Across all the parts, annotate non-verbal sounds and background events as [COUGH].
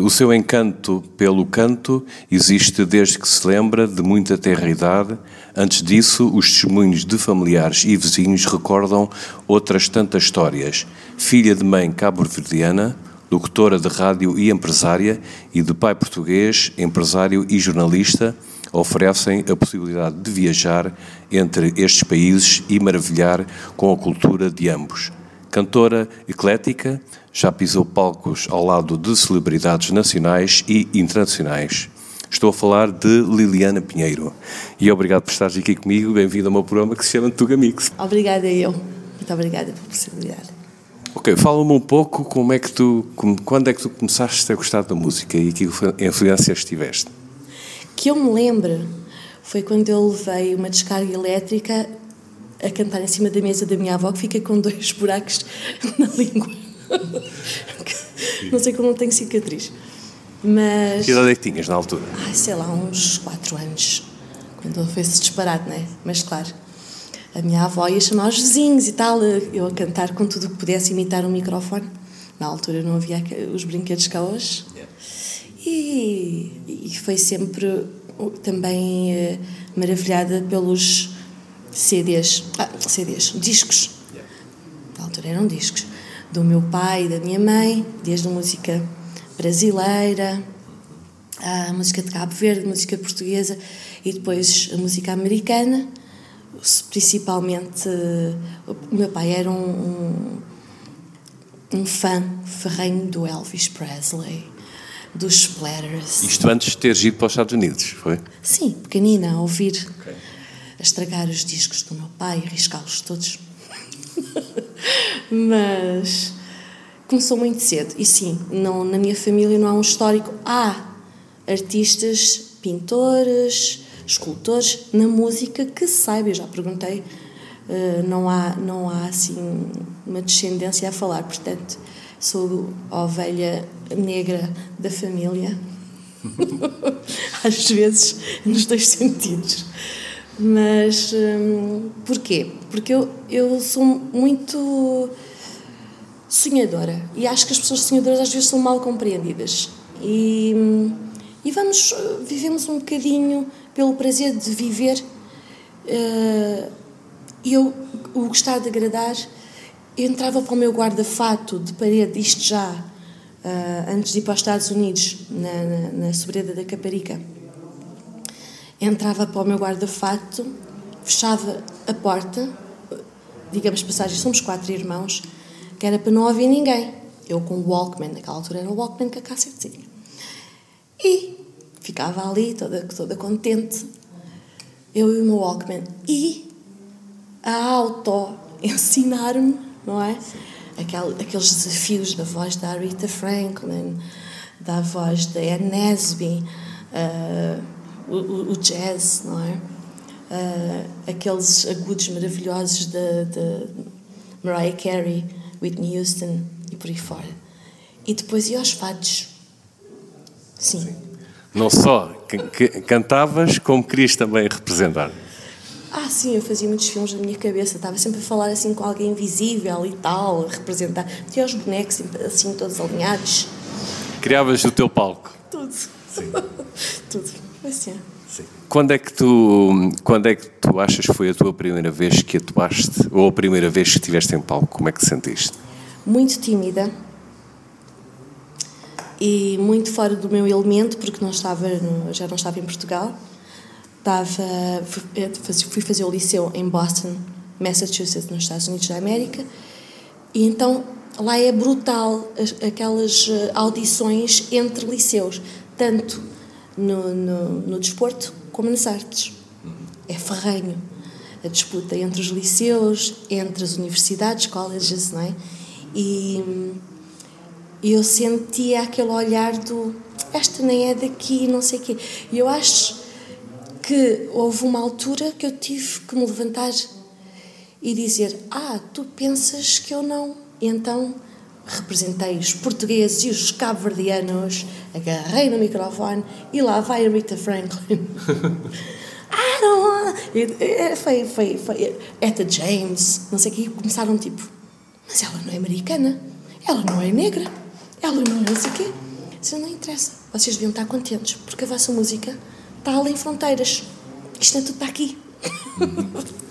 O seu encanto pelo canto existe desde que se lembra de muita terra idade. Antes disso, os testemunhos de familiares e vizinhos recordam outras tantas histórias. Filha de mãe cabo-verdiana, locutora de rádio e empresária, e de pai português, empresário e jornalista, oferecem a possibilidade de viajar entre estes países e maravilhar com a cultura de ambos. Cantora eclética, já pisou palcos ao lado de celebridades nacionais e internacionais. Estou a falar de Liliana Pinheiro. E obrigado por estares aqui comigo. Bem-vindo ao meu programa que se chama Tuga Mix. Obrigada eu. Muito obrigada pela possibilidade. Ok, fala-me um pouco como é que tu, quando é que tu começaste a gostar da música e que influências tiveste? Que eu me lembro foi quando eu levei uma descarga elétrica a cantar em cima da mesa da minha avó, que fica com dois buracos [LAUGHS] na língua. não sei como não tenho cicatriz. Mas. Que idade é que tinhas na altura? Ai, sei lá, uns 4 anos. Quando foi esse disparate, não é? Mas claro, a minha avó ia chamar os vizinhos e tal, eu a cantar com tudo o que pudesse imitar um microfone. Na altura não havia os brinquedos cá hoje. E, e foi sempre também eh, maravilhada pelos CDs, ah, CDs, discos. Na altura eram discos. Do meu pai e da minha mãe, desde música brasileira, a música de Cabo Verde, música portuguesa e depois a música americana. Principalmente, o meu pai era um, um, um fã ferrenho do Elvis Presley, dos Splatters. Isto antes de teres ido para os Estados Unidos, foi? Sim, pequenina, a ouvir. Okay a estragar os discos do meu pai, riscá-los todos. [LAUGHS] Mas começou muito cedo. E sim, não, na minha família não há um histórico. Há artistas, pintores, escultores na música que se saiba. Eu já perguntei. Uh, não há não há assim uma descendência a falar portanto sou a ovelha negra da família [LAUGHS] às vezes nos dois sentidos mas hum, porquê? Porque eu, eu sou muito sonhadora e acho que as pessoas sonhadoras às vezes são mal compreendidas. E, hum, e vamos, vivemos um bocadinho pelo prazer de viver. Uh, eu, o gostar de agradar, eu entrava para o meu guarda-fato de parede, isto já, uh, antes de ir para os Estados Unidos, na, na, na sobreda da Caparica entrava para o meu guarda-fato, fechava a porta, digamos passagem, somos quatro irmãos, que era para não ouvir ninguém. Eu com o Walkman, naquela altura era o Walkman com a cassetezinha. E ficava ali toda, toda contente, eu e o meu Walkman. E a auto ensinar-me, não é? Aquel, aqueles desafios da voz da Rita Franklin, da voz da Anne Nesby, uh, o, o, jazz, não é? Uh, aqueles agudos maravilhosos de, de Mariah Carey, Whitney Houston e por aí fora. E depois ia aos fados. Sim. Sim. Não só cantavas, como querias também representar. Ah, sim, eu fazia muitos filmes na minha cabeça, estava sempre a falar assim com alguém invisível e tal, a representar. Tinha os bonecos assim, todos alinhados. Criavas o teu palco. Tudo. Sim. [LAUGHS] Tudo. Assim. Sim. Quando é que tu, quando é que tu achas que foi a tua primeira vez que atuaste ou a primeira vez que estiveste em palco? Como é que te sentiste? Muito tímida e muito fora do meu elemento porque não estava no, já não estava em Portugal. Estava fui fazer o liceu em Boston, Massachusetts, nos Estados Unidos da América. E então lá é brutal aquelas eh, audições entre liceus, tanto no, no, no desporto como nas artes. É ferrenho a disputa entre os liceus, entre as universidades, colleges, não é? E eu sentia aquele olhar do esta nem é daqui, não sei o quê. E eu acho que houve uma altura que eu tive que me levantar e dizer: Ah, tu pensas que eu não? E então representei os portugueses e os cabo-verdianos, agarrei no microfone e lá vai a Rita Franklin. [LAUGHS] I don't wanna... E, foi, foi, foi Etta James, não sei o que, começaram tipo, mas ela não é americana, ela não é negra, ela não é não sei o quê. Disse, não interessa, vocês deviam estar contentes, porque a vossa música está além fronteiras. Isto é tudo para aqui. [LAUGHS]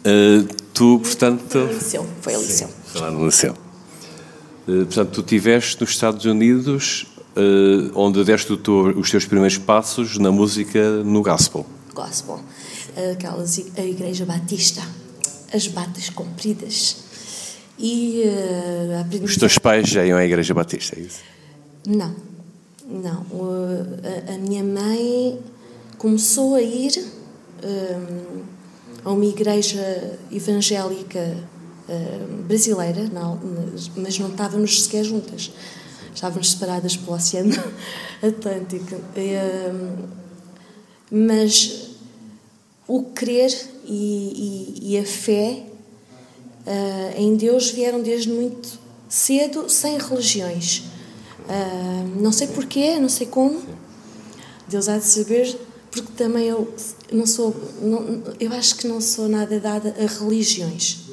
Uh, tu, portanto. Foi a liceu. Foi a. Foi lá no liceu. Uh, portanto, tu estiveste nos Estados Unidos, uh, onde deste os teus primeiros passos na música no gospel. Gospel. Aquelas, a Igreja Batista, as batas compridas. E uh, aprendi. Os teus pais já iam à Igreja Batista, é isso? Não, não. a, a minha mãe começou a ir um, a uma igreja evangélica uh, brasileira, mas não estávamos sequer juntas. Estávamos separadas pelo Oceano [LAUGHS] Atlântico. Um, mas o crer e, e, e a fé uh, em Deus vieram desde muito cedo, sem religiões. Não sei porquê, não sei como. Deus há de saber porque também eu não sou, não, eu acho que não sou nada dada a religiões.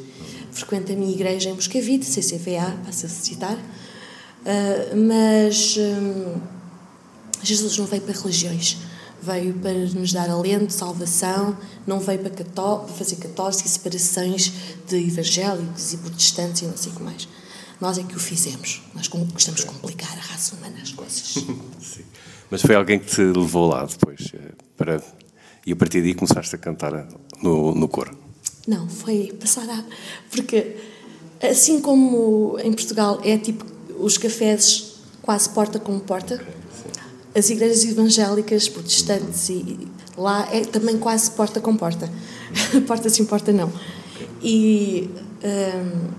Frequento a minha igreja em Moscavide, CCVA, passa a citar, uh, mas um, Jesus não veio para religiões, veio para nos dar alento, salvação, não veio para, cató para fazer católicos e separações de evangélicos e protestantes e não sei o que mais. Nós é que o fizemos, nós gostamos de complicar a raça humana as coisas. [LAUGHS] Sim. Mas foi alguém que te levou lá depois eh, para e a partir daí começaste a cantar no, no coro? Não, foi passar. Porque assim como em Portugal é tipo os cafés quase porta com porta, as igrejas evangélicas, protestantes e lá é também quase porta com porta. [LAUGHS] porta sim, porta não. E hum,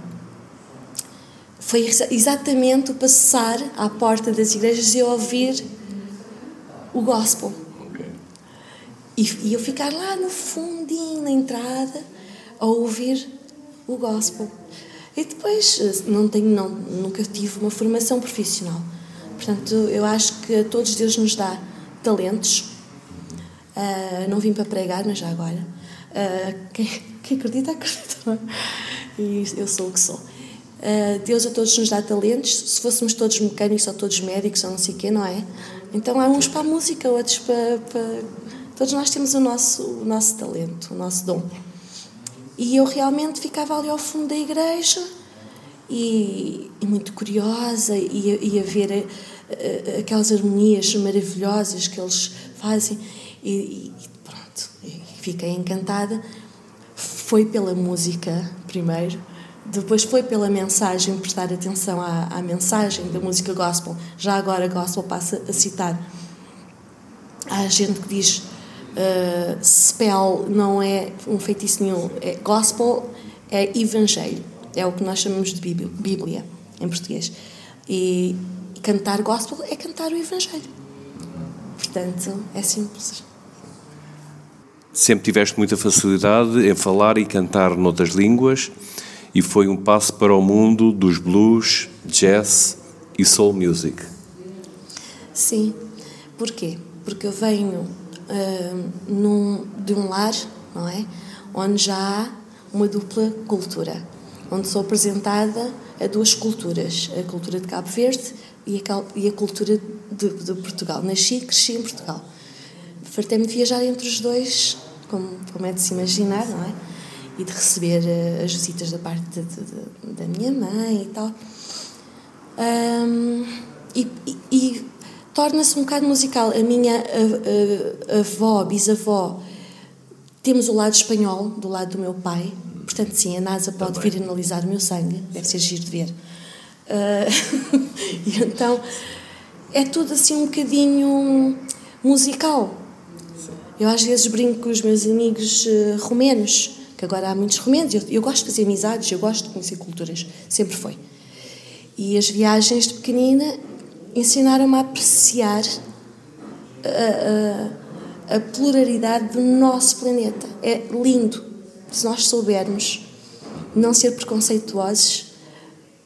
foi exatamente o passar à porta das igrejas e ouvir o gospel. E, e eu ficar lá no fundinho, na entrada, a ouvir o gospel. E depois, eh, não tenho, não, nunca tive uma formação profissional. Portanto, eu acho que a todos Deus nos dá talentos. Uh, não vim para pregar, mas já agora. Uh, quem, quem acredita, acredita. E eu sou o que sou. Uh, Deus a todos nos dá talentos. Se fôssemos todos mecânicos ou todos médicos ou não sei o quê, não é? Então há uns para a música, outros para, para... Todos nós temos o nosso, o nosso talento, o nosso dom. E eu realmente ficava ali ao fundo da igreja e, e muito curiosa e, e a ver a, eh, a, aquelas harmonias maravilhosas que eles fazem e, e pronto, fiquei encantada. Foi pela música primeiro, depois foi pela mensagem, prestar atenção à, à mensagem da música gospel. Já agora gospel passa a citar. Há gente que diz uh, spell não é um feitiço nenhum, é gospel é evangelho, é o que nós chamamos de bíblia, em português. E cantar gospel é cantar o evangelho. Portanto, é simples. Sempre tiveste muita facilidade em falar e cantar noutras línguas e foi um passo para o mundo dos blues, jazz e soul music. Sim. Porquê? Porque eu venho uh, num, de um lar, não é? Onde já há uma dupla cultura, onde sou apresentada a duas culturas, a cultura de Cabo Verde e a, e a cultura de, de, Portugal. Nasci e cresci em Portugal. Fartei-me de viajar entre os dois, como, como é de se imaginar, não é? e de receber uh, as visitas da parte de, de, da minha mãe e tal. Um, e, e torna-se um bocado musical. A minha avó, bisavó, temos o lado espanhol do lado do meu pai, portanto, sim, a NASA pode Também. vir analisar o meu sangue, deve ser giro de ver. Uh, [LAUGHS] e então é tudo assim um bocadinho musical. Eu às vezes brinco com os meus amigos uh, romenos que agora há muitos romenos. Eu, eu gosto de fazer amizades, eu gosto de conhecer culturas, sempre foi. E as viagens de pequenina ensinaram-me a apreciar a, a, a, pluralidade do nosso planeta. É lindo. Se nós soubermos não ser preconceituosos,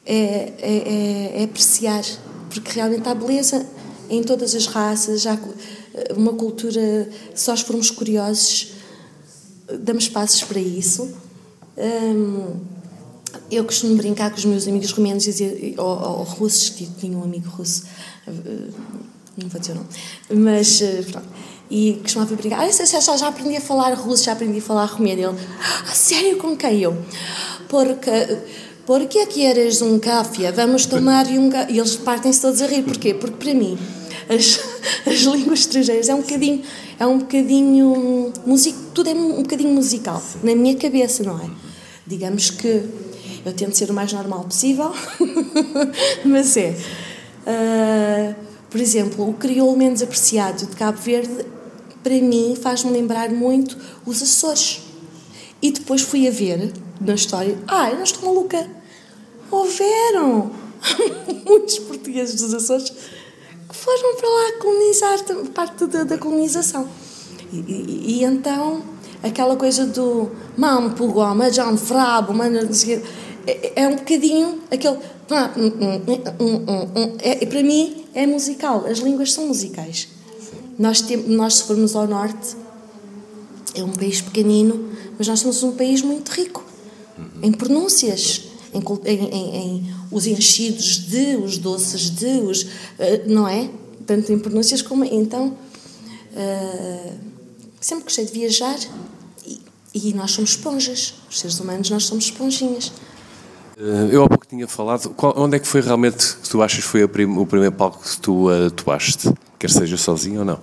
é, é, é, é apreciar, porque realmente há beleza em todas as raças, há uma cultura, se nós formos curiosos, damos passos para isso. Um, eu costumo brincar com os meus amigos romenos dizer, ou, ou russos, que tinha um amigo russo, não vou dizer o nome, mas pronto. E costumava brincar, ah, já, já, já aprendi a falar russo, já aprendi a falar romeno. Ele, ah, sério, com quem eu? Porque por que queres um café? Vamos tomar um café. E eles partem-se todos a rir. Porquê? Porque para mim, as, as [LAUGHS] línguas estrangeiras é um bocadinho, é um bocadinho, music, tudo é um bocadinho musical, na minha cabeça, não é? Digamos que eu tento ser o mais normal possível, [LAUGHS] mas é. Uh, por exemplo, o crioulo menos apreciado de Cabo Verde, para mim, faz-me lembrar muito os Açores. E depois fui a ver na história. Ah, eu não estou maluca. Houveram [LAUGHS] muitos portugueses dos Açores que foram para lá colonizar parte da, da colonização. E, e, e, então, aquela coisa do mam pugoma, John Frabo, é, é um bocadinho aquele. É, para mim, é musical. As línguas são musicais. Nós, tem, nós, se formos ao norte, é um país pequenino, mas nós somos um país muito rico em pronúncias, em, em, em, os enchidos de, os doces de, os, eh, não é? Tanto em pronúncias como. Então, uh, sempre gostei de viajar e, nós somos esponjas. Os seres humanos, nós somos esponjinhas. Eh, eu há pouco tinha falado. Qual, onde é que foi realmente que tu achas que foi prim, o primeiro palco que tu atuaste? Quer seja sozinho ou não?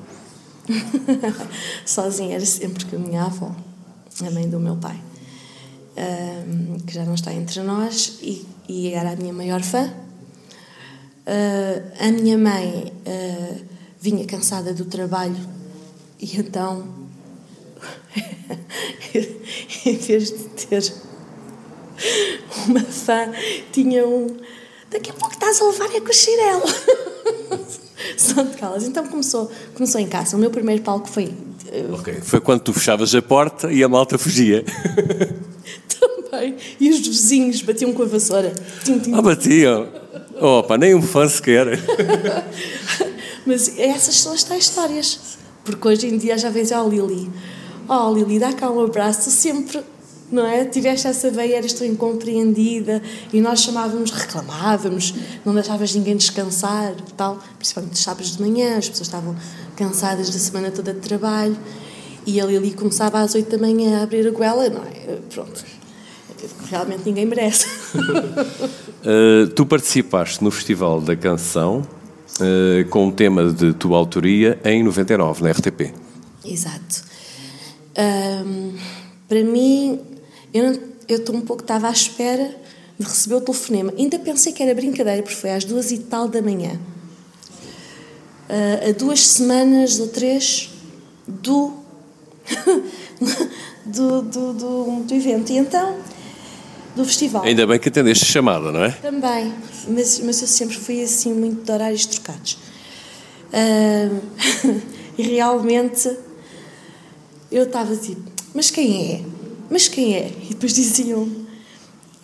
[LAUGHS] sozinha era sempre com a minha avó, a mãe do meu pai que já não está entre nós e, e era a minha maior fã. Uh, a minha mãe uh, vinha cansada do trabalho e então, [LAUGHS] em vez de ter [LAUGHS] uma fã, tinha um. Daqui a pouco estás a levar é com o chinelo. [LAUGHS] São de calas. Então começou, começou em casa. O meu primeiro palco foi. Uh, ok. Foi quando tu fechavas a porta e a malta fugia. [LAUGHS] Também. E os vizinhos batiam com a vassoura. Tim, tim. Ah, batiam? Opa, nem um fã sequer. Mas essas são as tais histórias. Porque hoje em dia já vês, ó oh, Lili, oh, Lili, dá cá um abraço, sempre, não é? Tiveste essa veia, eras tão incompreendida e nós chamávamos, reclamávamos, não deixavas ninguém descansar, tal. Principalmente sábados de manhã, as pessoas estavam cansadas da semana toda de trabalho e a Lili começava às oito da manhã a abrir a goela, não é? Pronto realmente ninguém merece. uh, [LAUGHS] tu participaste no Festival da Canção uh, com o tema de tua autoria em 99, na RTP. Exato. Um, para mim, eu estou um pouco, estava à espera de receber o telefonema. Ainda pensei que era brincadeira, porque foi às duas e tal da manhã. Uh, a duas semanas ou três do, [LAUGHS] do, do, do, do evento. E então do festival. Ainda bem que atendeste a chamada, não é? Também, mas, mas eu sempre fui assim muito de horários trocados. Uh, [LAUGHS] e realmente eu estava tipo, mas quem é? Mas quem é? E depois diziam,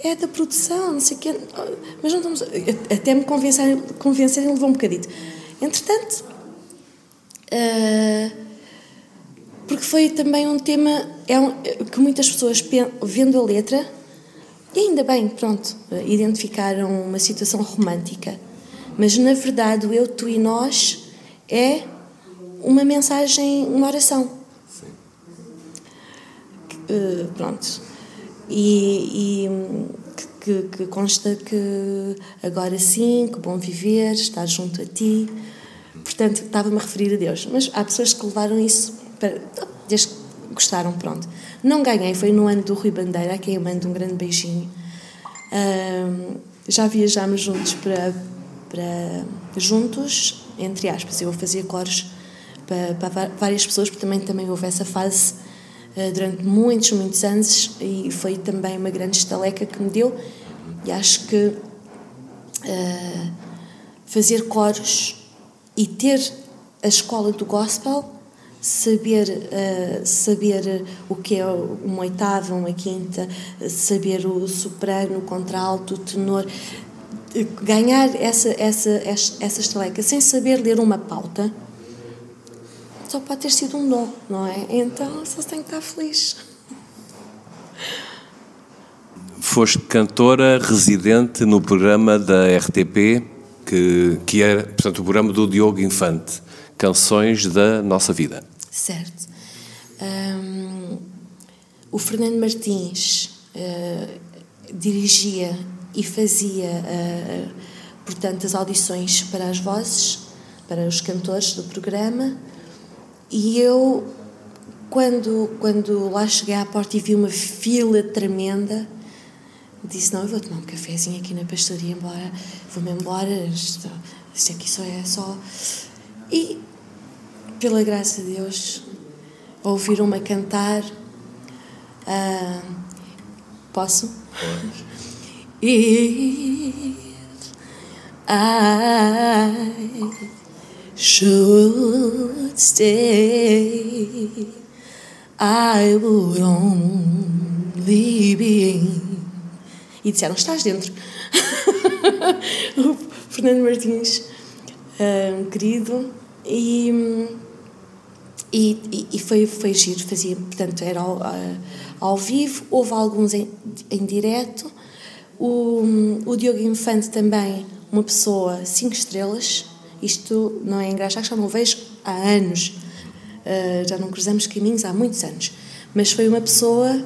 é da produção, não sei o quê. Mas não estamos. Até me convencerem, convencerem levou um bocadito. Entretanto, uh, porque foi também um tema é um, que muitas pessoas, vendo a letra, e ainda bem, pronto, identificaram uma situação romântica. Mas na verdade, o eu, tu e nós é uma mensagem, uma oração. Uh, pronto. E, e que, que, consta que agora sim, que bom viver, estar junto a ti. Portanto, estava-me a referir a Deus. Mas há pessoas que levaram isso para. desde que gostaram, pronto. Não ganhei, foi no ano do Rui Bandeira, a quem eu mando um grande beijinho. Já viajámos juntos para, para. juntos, entre aspas, eu fazia coros para, para várias pessoas, porque também, também houve essa fase durante muitos, muitos anos e foi também uma grande estaleca que me deu. E acho que uh, fazer coros e ter a escola do gospel saber uh, saber o que é uma oitava, uma quinta, saber o soprano, o contralto, o tenor, ganhar essa essa essa estaleca sem saber ler uma pauta só pode ter sido um dom, não é? Então só tem que estar feliz. Foste cantora residente no programa da RTP que, que era, portanto, o programa do Diogo Infante, Canções da Nossa Vida. Certo. Um, o Fernando Martins uh, dirigia e fazia, uh, portanto, as audições para as vozes, para os cantores do programa, e eu, quando, quando lá cheguei à porta e vi uma fila tremenda, disse: Não, eu vou tomar um cafezinho aqui na pastoria, embora, vou-me embora, isto, isto aqui só é só. E, pela graça de Deus, ouviram-me cantar. Uh, posso? Pode. If I should stay, I would only be e disseram: Estás dentro. [LAUGHS] o Fernando Martins, um, querido, e, e, e, foi, foi giro, fazia, portanto, era ao, ao vivo, houve alguns em, em direto. O, o Diogo Infante também, uma pessoa cinco estrelas, isto não é engraçado, já não o vejo há anos, uh, já não cruzamos caminhos há muitos anos, mas foi uma pessoa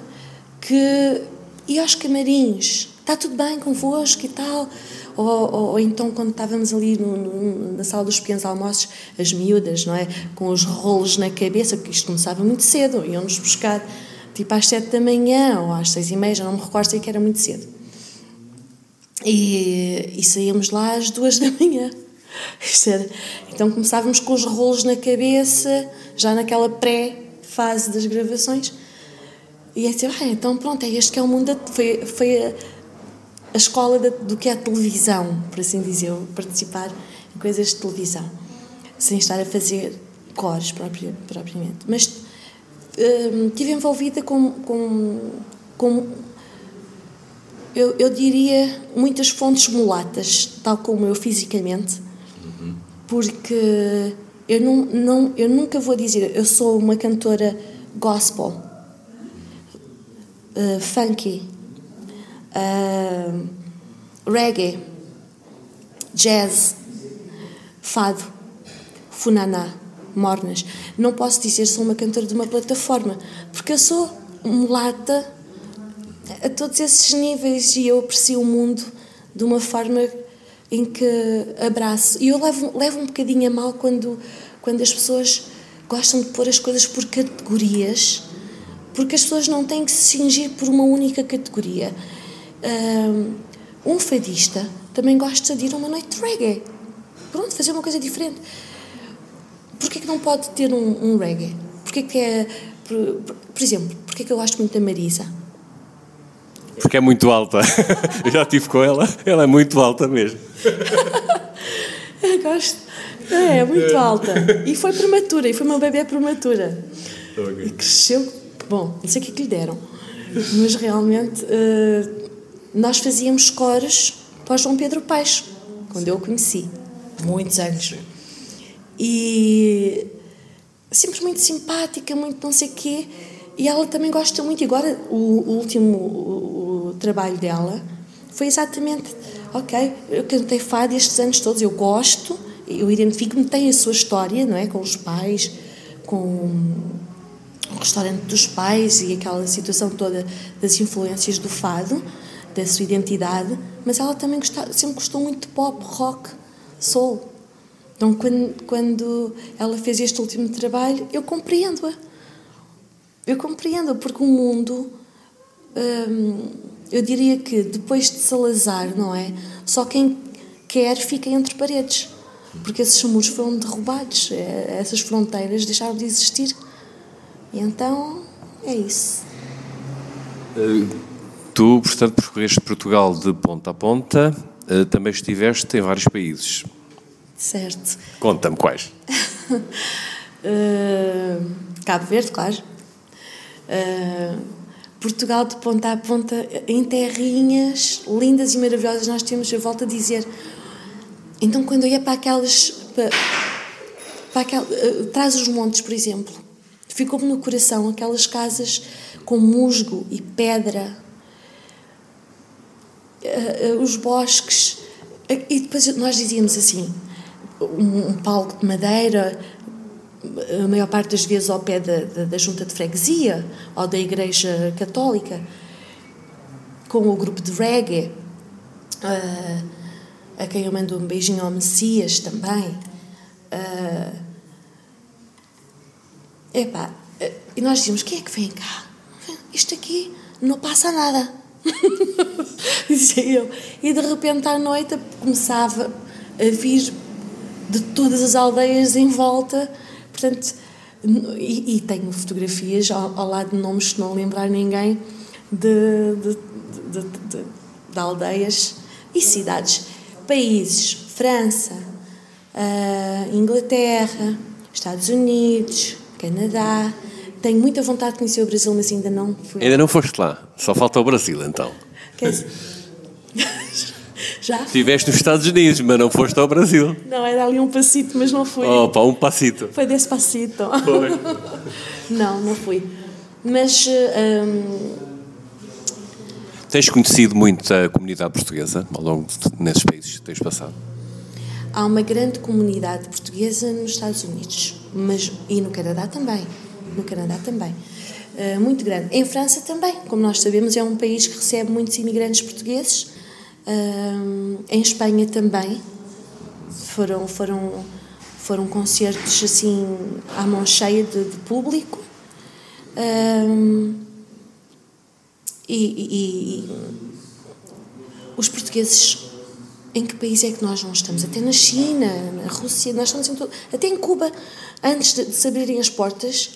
que ia aos camarins, está tudo bem convosco e tal. Ou, ou, ou então, quando estávamos ali no, no, na sala dos pequenos almoços, as miúdas, não é? Com os rolos na cabeça, porque isto começava muito cedo, iam-nos buscar tipo às sete da manhã ou às seis e meia, já não me recordo, sei que era muito cedo. E, e saíamos lá às duas da manhã. [LAUGHS] Então começávamos com os rolos na cabeça, já naquela pré-fase das gravações. E é assim, ah, então pronto, é este que é o mundo. Da, foi, foi a, a escola da, do que é a televisão, por assim dizer, participar em coisas de televisão, sem estar a fazer cores propriamente. Mas uh, estive envolvida com, com, com eu, eu, diria, muitas fontes mulatas, tal como eu fisicamente. Porque eu, não, não, eu nunca vou dizer, eu sou uma cantora gospel uh, funky, uh, reggae, jazz, fado, funaná, mornas. Não posso dizer sou uma cantora de uma plataforma, porque eu sou mulata a todos esses níveis e eu aprecio o mundo de uma forma em que abraço. E eu levo, levo um bocadinho a mal quando, quando as pessoas gostam de pôr as coisas por categorias porque as pessoas não têm que se cingir por uma única categoria. Um fadista também gosta de ir a uma noite de reggae. Pronto, fazer uma coisa diferente. Porquê que não pode ter um, um reggae? Porquê que é... Por, por exemplo, porquê que eu gosto muito da Marisa? Porque é muito alta. [LAUGHS] Eu já estive com ela, ela é muito alta mesmo. Eu gosto. É, é muito alta. E foi prematura, e foi uma bebê prematura. Okay. E cresceu Bom, não sei o que é que lhe deram, mas realmente uh, nós fazíamos cores para João Pedro Paixo, quando eu o conheci, muitos anos. E sempre muito simpática, muito não sei o quê. E ela também gosta muito. E agora, o, o último o, o trabalho dela foi exatamente: ok, eu cantei fado estes anos todos, eu gosto, eu identifico-me, tem a sua história, não é? Com os pais, com o restaurante dos pais e aquela situação toda das influências do fado, da sua identidade, mas ela também sempre gostou muito de pop, rock, soul. Então, quando, quando ela fez este último trabalho, eu compreendo-a. Eu compreendo, porque o mundo, hum, eu diria que depois de Salazar, não é? Só quem quer fica entre paredes, porque esses muros foram derrubados, é, essas fronteiras deixaram de existir. E então é isso. Uh, tu, portanto, percorreste Portugal de ponta a ponta, uh, também estiveste em vários países. Certo. Conta-me quais. uh, [LAUGHS] Cabo Verde, claro. Portugal de ponta a ponta, em terrinhas lindas e maravilhosas, nós temos, eu volto a dizer. Então, quando eu ia para aquelas. Para, para aquel, traz os montes, por exemplo Ficou-me no coração aquelas casas com musgo e pedra, uh, uh, os bosques E depois nós dizíamos assim: um, um palco de madeira, a maior parte das vezes ao pé da, da, da, junta de freguesia ou da igreja católica, com o grupo de reggae, uh, a quem eu mando um beijinho ao Messias também. Uh, epá, uh, e nós dizíamos: quem é que vem cá? Isto aqui não passa nada. [LAUGHS] Dizia eu. E de repente à noite começava a vir de todas as aldeias em volta. Portanto, e, e tenho fotografias ao, ao, lado de nomes, se não lembrar ninguém, de, de, de, de, de aldeias e cidades, países, França, uh, Inglaterra, Estados Unidos, Canadá, tenho muita vontade de conhecer o Brasil, mas ainda não fui. Ainda não foste lá? Só falta o Brasil, então. Quer dizer... Já? Estiveste nos Estados Unidos, mas não foste ao Brasil. Não, era ali um passito, mas não fui. Opa, um passito. Foi desse passito. Foi. [LAUGHS] não, não fui. Mas. Um... Tens conhecido muito a comunidade portuguesa ao longo de, nesses países que tens passado? Há uma grande comunidade portuguesa nos Estados Unidos mas, e no Canadá também no Canadá também. Uh, muito grande. Em França também, como nós sabemos, é um país que recebe muitos imigrantes portugueses. Em Espanha também. Foram, foram, foram concertos assim à mão cheia de, de público. Uh, e, e, e os portugueses em que país é que nós não estamos? Até na China, na Rússia, nós estamos em todo, até em Cuba, antes de, de se abrirem as portas,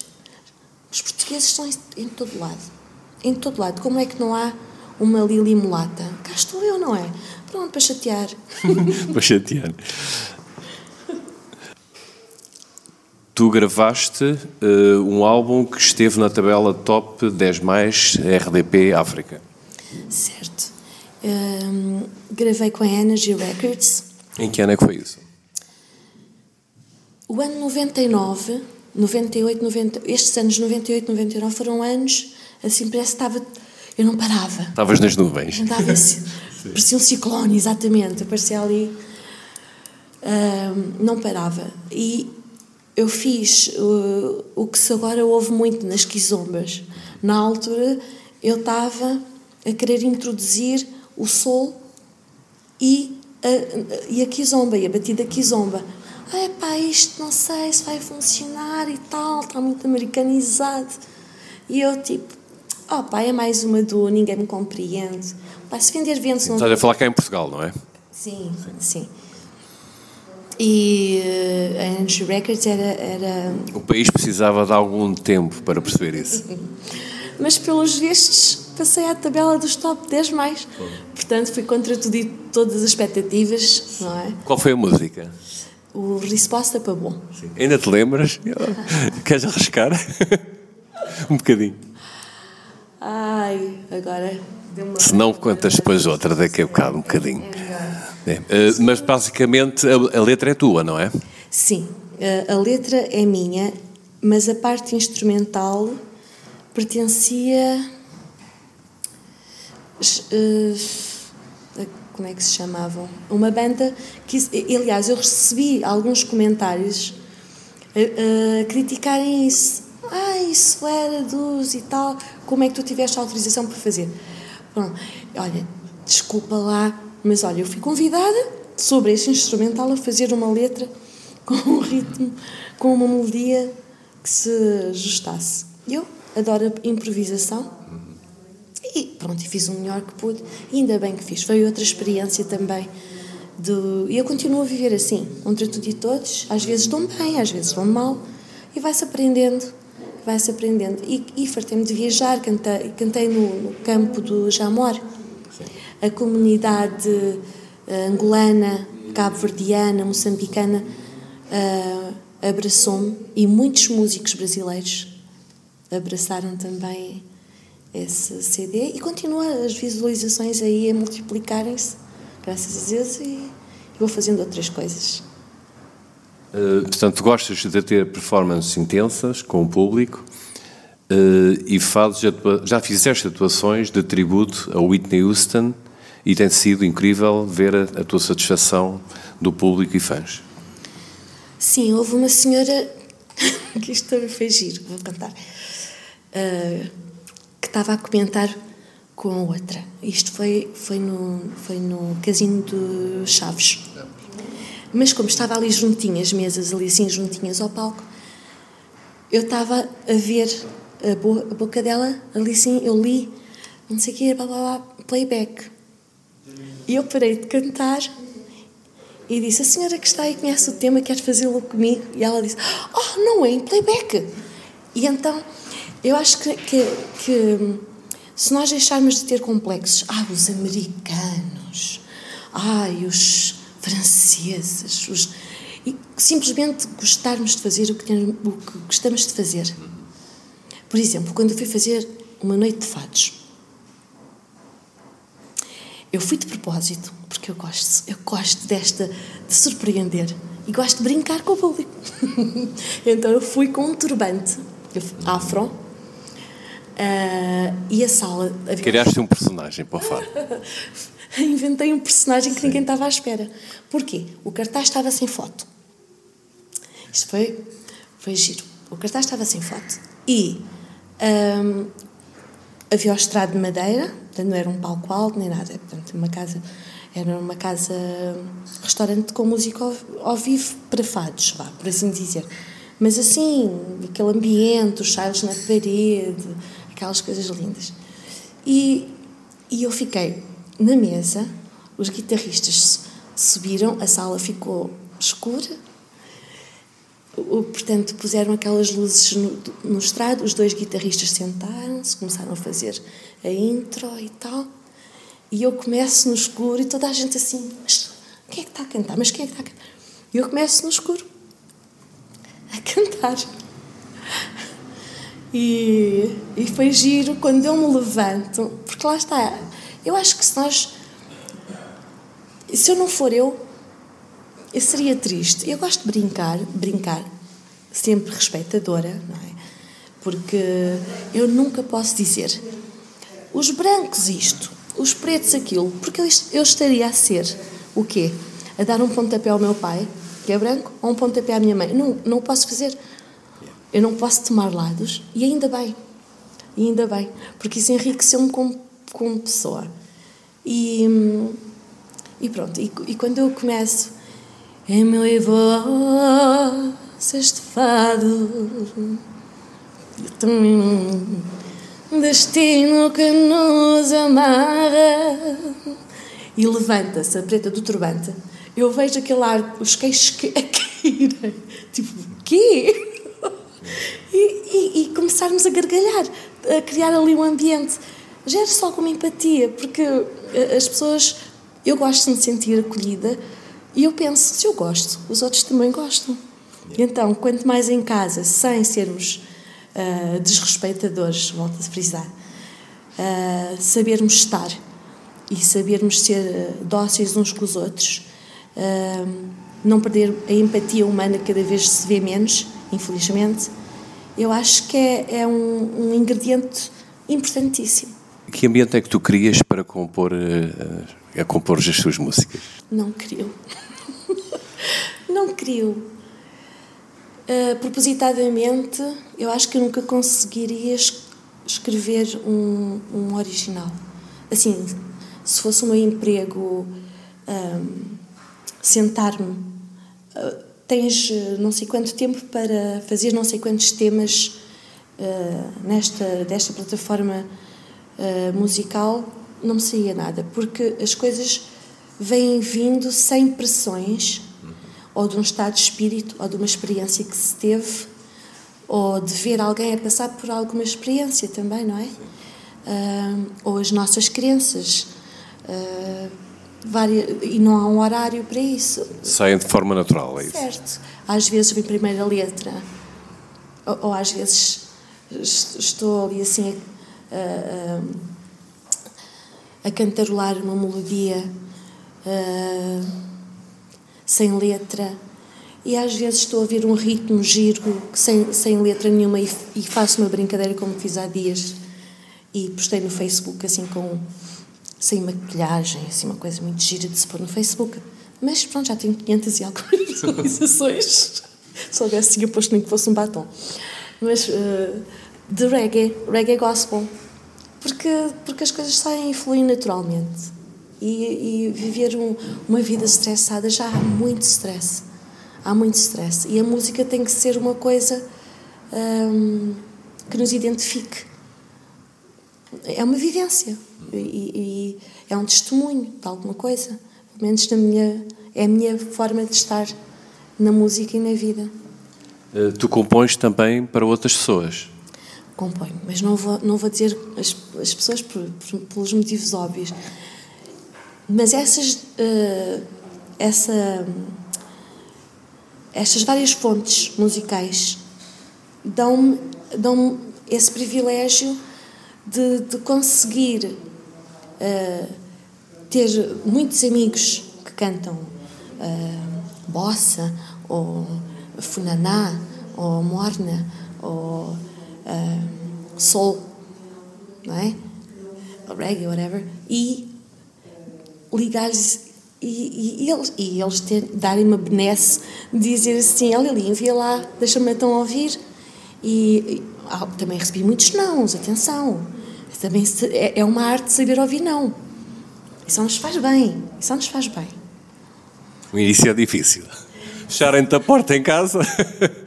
os portugueses estão em, em todo lado. Em todo lado. Como é que não há uma Lili mulata? Cá estou eu, não é? Pronto, para chatear. [LAUGHS] para chatear. Tu gravaste uh, um álbum que esteve na tabela top 10 mais RDP África. Certo. Um, gravei com a Energy Records. Em que ano é que foi isso? O ano 99 98, 90, estes anos 98, 99 foram anos, assim, parece que estava. Eu não parava. Estavas nas nuvens. Andava assim, parecia um ciclone, exatamente. Aparecia ali. não parava. E eu fiz uh, o que se agora ouve muito nas quizombas. Na altura, eu estava a querer introduzir o sol e a, e a kizomba, e a batida kizomba é pá, isto não sei se vai funcionar e tal, está muito americanizado. E eu tipo, oh pá, é mais uma do ninguém me compreende. Pá, se vender vento não... Estás a falar cá em Portugal, não é? Sim, sim. E uh, a Energy Records era, era... O país precisava de algum tempo para perceber isso. [LAUGHS] Mas pelos vistos passei à tabela dos top 10 mais. Portanto, fui contra tudo e todas as expectativas, não é? Qual foi a música? o resposta para bom. Sim. Ainda te lembras? [LAUGHS] Queres arriscar? [LAUGHS] um bocadinho. Ai, agora. Se não, contas depois outra, daqui a bocado, um bocadinho. É. Uh, mas basicamente a, a, letra é tua, não é? Sim, uh, a letra é minha, mas a parte instrumental pertencia. Uh, como é que se chamavam? Uma banda que, aliás, eu recebi alguns comentários a, a criticarem isso. Ah, isso era dos e tal, como é que tu tiveste autorização para fazer? Bom, olha, desculpa lá, mas olha, eu fui convidada sobre este instrumental a fazer uma letra [LAUGHS] com um ritmo, com uma melodia que se ajustasse. Eu adoro a improvisação e pronto, fiz o melhor que pude, e ainda bem que fiz. Foi outra experiência também. Do, e eu continuo a viver assim, contra tudo e todos. Às vezes dão bem, às vezes dão mal, e vai-se aprendendo, vai-se aprendendo. E, e fartei-me de viajar, cantei, cantei no, no campo do Jamor. A comunidade uh, angolana, cabo-verdiana, moçambicana uh, abraçou-me e muitos músicos brasileiros abraçaram também esse CD e continua as visualizações aí a multiplicarem-se, graças a Deus, e vou fazendo outras coisas. Uh, portanto, gostas de ter performances intensas com o público uh, e fazes já fizeste atuações de tributo a Whitney Houston e tem sido incrível ver a, a tua satisfação do público e fãs. Sim, houve uma senhora [LAUGHS] que isto também foi giro, vou contar, uh, que estava a comentar com a outra. Isto foi, foi, no, foi no casino de Chaves. Mas como estava ali juntinhas, mesas ali assim juntinhas ao palco, eu estava a ver a, bo a boca dela, ali assim, eu li, não sei o quê, blá, blá, blá, playback. E eu parei de cantar e disse: A senhora que está aí conhece o tema, quer fazê-lo comigo? E ela disse: Oh, não é em playback. E então, eu acho que, que, que se nós deixarmos de ter complexos, ah, os americanos, ai, os franceses, os, e simplesmente gostarmos de fazer o que, o que gostamos de fazer. Por exemplo, quando eu fui fazer uma noite de fados, eu fui de propósito, porque eu gosto, eu gosto desta, de surpreender e gosto de brincar com o público. [LAUGHS] então eu fui com um turbante afro uh, e a sala. Havia... Criaste um personagem para o fado. [LAUGHS] [LAUGHS] Inventei um personagem que Sim. ninguém estava à espera. Porquê? O cartaz estava sem foto. Isto foi, foi giro. O cartaz estava sem foto. E um, havia o estrado de madeira, portanto não era um palco alto nem nada, portanto uma casa, era uma casa, restaurante com música ao, ao vivo para fados, vá, por assim dizer. Mas assim, aquele ambiente, os chairos na parede, aquelas coisas lindas. E, e eu fiquei na mesa, os guitarristas subiram, a sala ficou escura, portanto, puseram aquelas luzes no, no estrado, os dois guitarristas sentaram-se, começaram a fazer a intro e tal. E eu começo no escuro e toda a gente assim, mas quem é que está a cantar? Mas quem é que está a cantar? E eu começo no escuro a cantar. E, e foi giro quando eu me levanto, porque lá está. Eu acho que se nós. Se eu não for eu, eu seria triste. Eu gosto de brincar, brincar, sempre respeitadora, não é? Porque eu nunca posso dizer os brancos isto, os pretos aquilo, porque eu estaria a ser o quê? A dar um pontapé ao meu pai, que é branco, ou um pontapé à minha mãe. Não, não posso fazer. Eu não posso tomar lados, e ainda bem. E ainda bem, porque isso enriqueceu-me como, como pessoa. E, e pronto, e, e quando eu começo em meu voz este fado Destino que nos amarra E levanta-se a preta do turbante Eu vejo aquele ar, os queixos a caírem Tipo, quê? E, e, e começarmos a gargalhar A criar ali um ambiente Gera só com empatia Porque eh, as pessoas eu gosto de me sentir acolhida e eu penso, se eu gosto, os outros também gostam. Então, quanto mais em casa, sem sermos uh, desrespeitadores, volto a frisar, uh, sabermos estar e sabermos ser dóceis uns com os outros, uh, não perder a empatia humana cada vez se vê menos, infelizmente, eu acho que é, é um, um ingrediente importantíssimo. Que ambiente é que tu crias para compor a compor as suas músicas? Não crio. não crio. Uh, propositadamente, eu acho que nunca conseguiria escrever um, um original. Assim, se fosse o meu emprego, um, sentar-me, uh, tens não sei quanto tempo para fazer não sei quantos temas uh, nesta desta plataforma musical não me saía nada, porque as coisas vêm vindo sem pressões, ou de um estado de espírito, ou de uma experiência que se teve, ou de ver alguém a passar por alguma experiência também, não é? Uh, ou as nossas crenças. Uh, várias, e não há um horário para isso. Saem de forma natural, é isso? Certo. Às vezes vem primeiro a letra, ou, ou às vezes estou ali assim. Uh, a cantarolar uma melodia uh, sem letra e às vezes estou a ouvir um ritmo giro sem, sem letra nenhuma e, e faço uma brincadeira como fiz há dias e postei no Facebook assim com sem maquilhagem, assim, uma coisa muito gira de se pôr no Facebook. Mas pronto, já tenho 500 e algumas [LAUGHS] visualizações. Se houvesse, tinha posto nem que fosse um batom. Mas uh, de reggae, reggae gospel. Porque, porque as coisas saem e fluem naturalmente. E, e viver um, uma vida estressada já há muito stress. Há muito stress. E a música tem que ser uma coisa um, que nos identifique. É uma vivência. E, e, é um testemunho de alguma coisa. Pelo menos na minha, é a minha forma de estar na música e na vida. Eh, tu compões também para outras pessoas? Componho, mas não vou, não vou dizer as, as pessoas por, por, pelos motivos óbvios. Mas essas, uh, essa, estas várias fontes musicais dão-me dão esse privilégio de, de conseguir uh, ter muitos amigos que cantam uh, bossa ou funaná ou morna ou uh, soul, não é? reggae, whatever, e ligar-lhes e, e, e, eles, e eles darem uma benesse, dizer assim, olha ali, envia lá, deixa-me então ouvir. E, e ah, também recebi muitos nãos, atenção. Também se, é, é, uma arte saber ouvir não. Isso nos faz bem, isso nos faz bem. O início é difícil. Fecharem-te a porta em casa. [LAUGHS]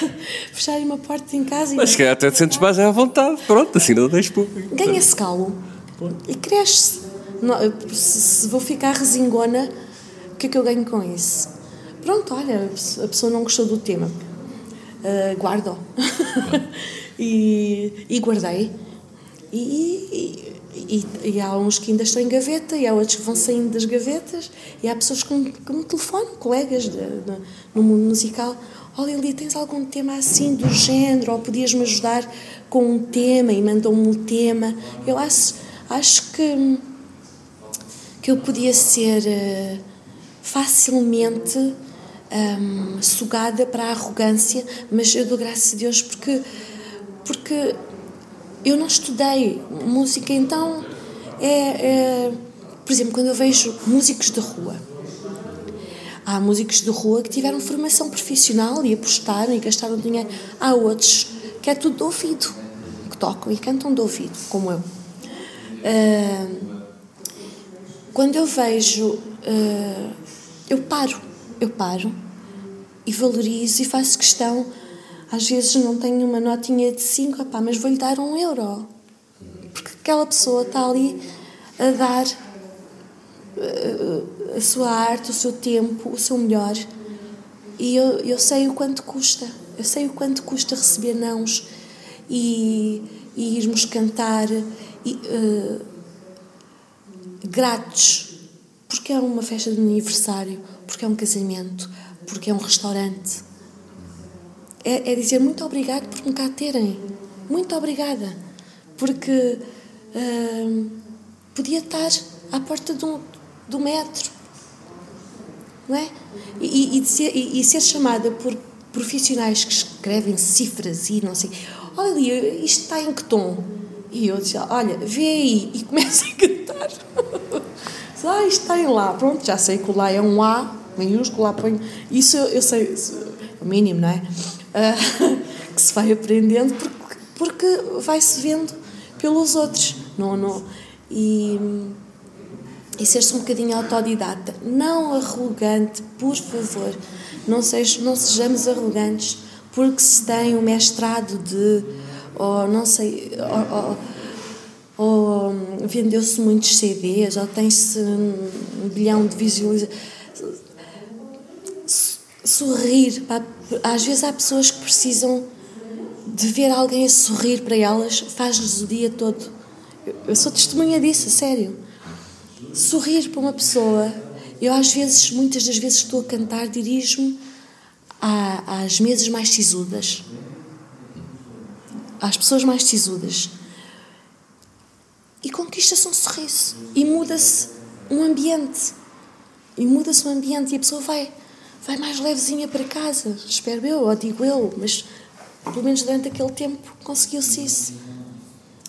[LAUGHS] Fecharem uma porta em casa e. Mas que até te sentes mais à vontade. Pronto, assim não deixes público. Ganha-se calo e cresce-se. Se vou ficar resingona, o que é que eu ganho com isso? Pronto, olha, a pessoa não gostou do tema. Uh, guardo. [LAUGHS] e, e guardei. E, e, e, há uns que ainda estão em gaveta, e há outros que vão saindo das gavetas, e há pessoas que, que me telefonam, colegas de, de, no mundo musical. Olha, Lili, tens algum tema assim do género, ou podias-me ajudar com um tema, e mandam-me um tema. Eu acho, acho que, que eu podia ser uh, facilmente um, sugada para a arrogância, mas eu dou graças a Deus porque, porque eu não estudei música, então é, é, por exemplo, quando eu vejo músicos de rua, há músicos de rua que tiveram formação profissional e apostaram e gastaram dinheiro, há outros que é tudo de ouvido, que tocam e cantam de ouvido, como eu. Uh, quando eu vejo, uh, eu paro, eu paro e valorizo e faço questão às vezes não tenho uma notinha de 5, mas vou-lhe dar um euro. Porque aquela pessoa está ali a dar eh, a sua arte, o seu tempo, o seu melhor. E eu, eu sei o quanto custa. Eu sei o quanto custa receber nãos e, e irmos cantar e, uh, gratos. Porque é uma festa de aniversário, porque é um casamento, porque é um restaurante é, é dizer muito obrigado por me cá terem. Muito obrigada. Porque uh, podia estar à porta do, do metro. Não é? E, e, e, ser, e, e ser chamada por profissionais que escrevem cifras e não sei. Olha ali, isto está em que tom? E eu dizia, olha, vê aí. E começa a cantar. [LAUGHS] ah, isto está em lá. Pronto, já sei que o lá é um A maiúsculo, lá ponho. Isso eu, eu sei, é o mínimo, não é? uh, [LAUGHS] que se vai aprendendo porque, porque vai-se vendo pelos outros. Não, não, e, e ser-se um bocadinho autodidata. Não arrogante, por favor. Não, não sejamos arrogantes porque se tem um mestrado de. ou não sei. ou, ou, ou vendeu-se muitos CDs, ou tem-se um bilhão de visualizações. Sorrir às vezes há pessoas que precisam de ver alguém a sorrir para elas, faz-lhes o dia todo. Eu sou testemunha disso, a sério. Sorrir para uma pessoa, eu às vezes, muitas das vezes estou a cantar, dirijo-me às mesas mais sisudas, às pessoas mais sisudas, e conquista-se um sorriso, e muda-se um ambiente, e muda-se um ambiente, e a pessoa vai vai mais levezinha para casa, espero eu, ou digo eu, mas pelo menos durante aquele tempo conseguiu-se isso.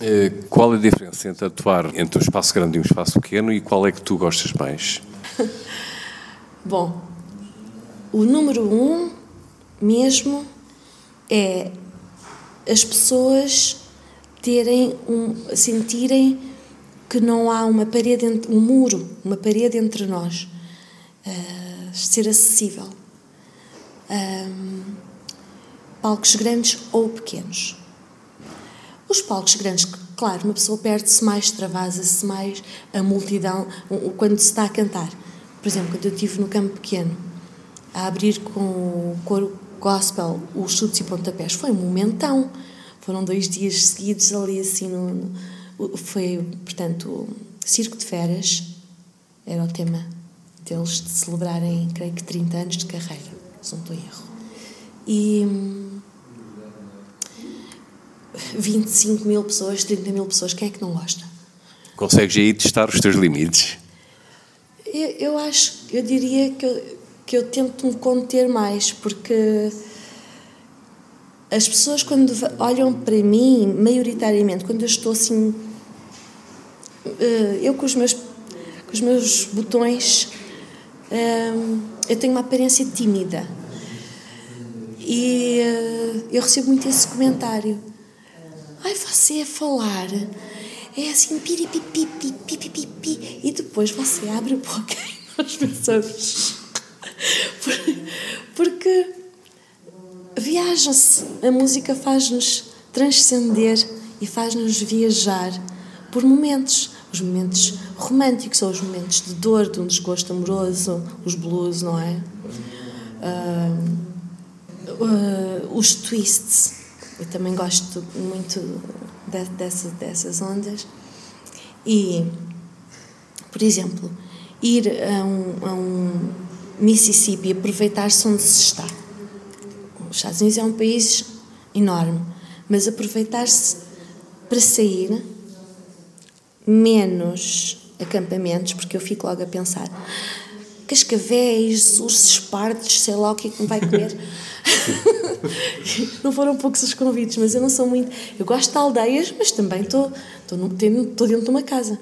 Eh, qual é a diferença entre atuar entre um espaço grande e um espaço pequeno e qual é que tu gostas mais? [LAUGHS] Bom, o número um mesmo é as pessoas terem um, sentirem que não há uma parede, um muro, uma parede entre nós, uh, ser acessível. Um, palcos grandes ou pequenos. Os palcos grandes, claro, uma pessoa perde-se mais, travasa-se mais a multidão quando se está a cantar. Por exemplo, quando eu estive no campo pequeno, a abrir com o coro gospel os chutes e pontapés, foi um momentão. Foram dois dias seguidos ali assim no, no foi, portanto, Circo de Feras, era o tema deles de celebrarem, creio que 30 anos de carreira, se não estou em erro. E 25 mil pessoas, 30 mil pessoas, quem é que não gosta? Consegues aí testar os teus limites? Eu, eu acho, eu diria que eu, que eu tento me conter mais, porque as pessoas quando olham para mim, maioritariamente, quando eu estou assim, eh, eu com os meus, com os meus botões, eh, eu tenho uma aparência tímida. E eh, eu recebo muito esse comentário Ai, você a falar é assim, piripipi, pipipipi, e depois você abre a boca [LAUGHS] e nós pensamos. Porque viaja-se, a música faz-nos transcender e faz-nos viajar por momentos. Os momentos românticos ou os momentos de dor, de um desgosto amoroso, os blues, não é? Uh, uh, os twists eu também gosto muito de, dessa, dessas ondas. E, por exemplo, ir a um, a um Mississippi aproveitar-se onde se está. Os Estados Unidos é um país enorme, mas aproveitar-se para sair menos acampamentos, porque eu fico logo a pensar cascavéis, ursos pardos, sei lá o que é que me vai comer. [LAUGHS] não foram poucos os convites, mas eu não sou muito. Eu gosto de aldeias, mas também estou dentro de uma casa.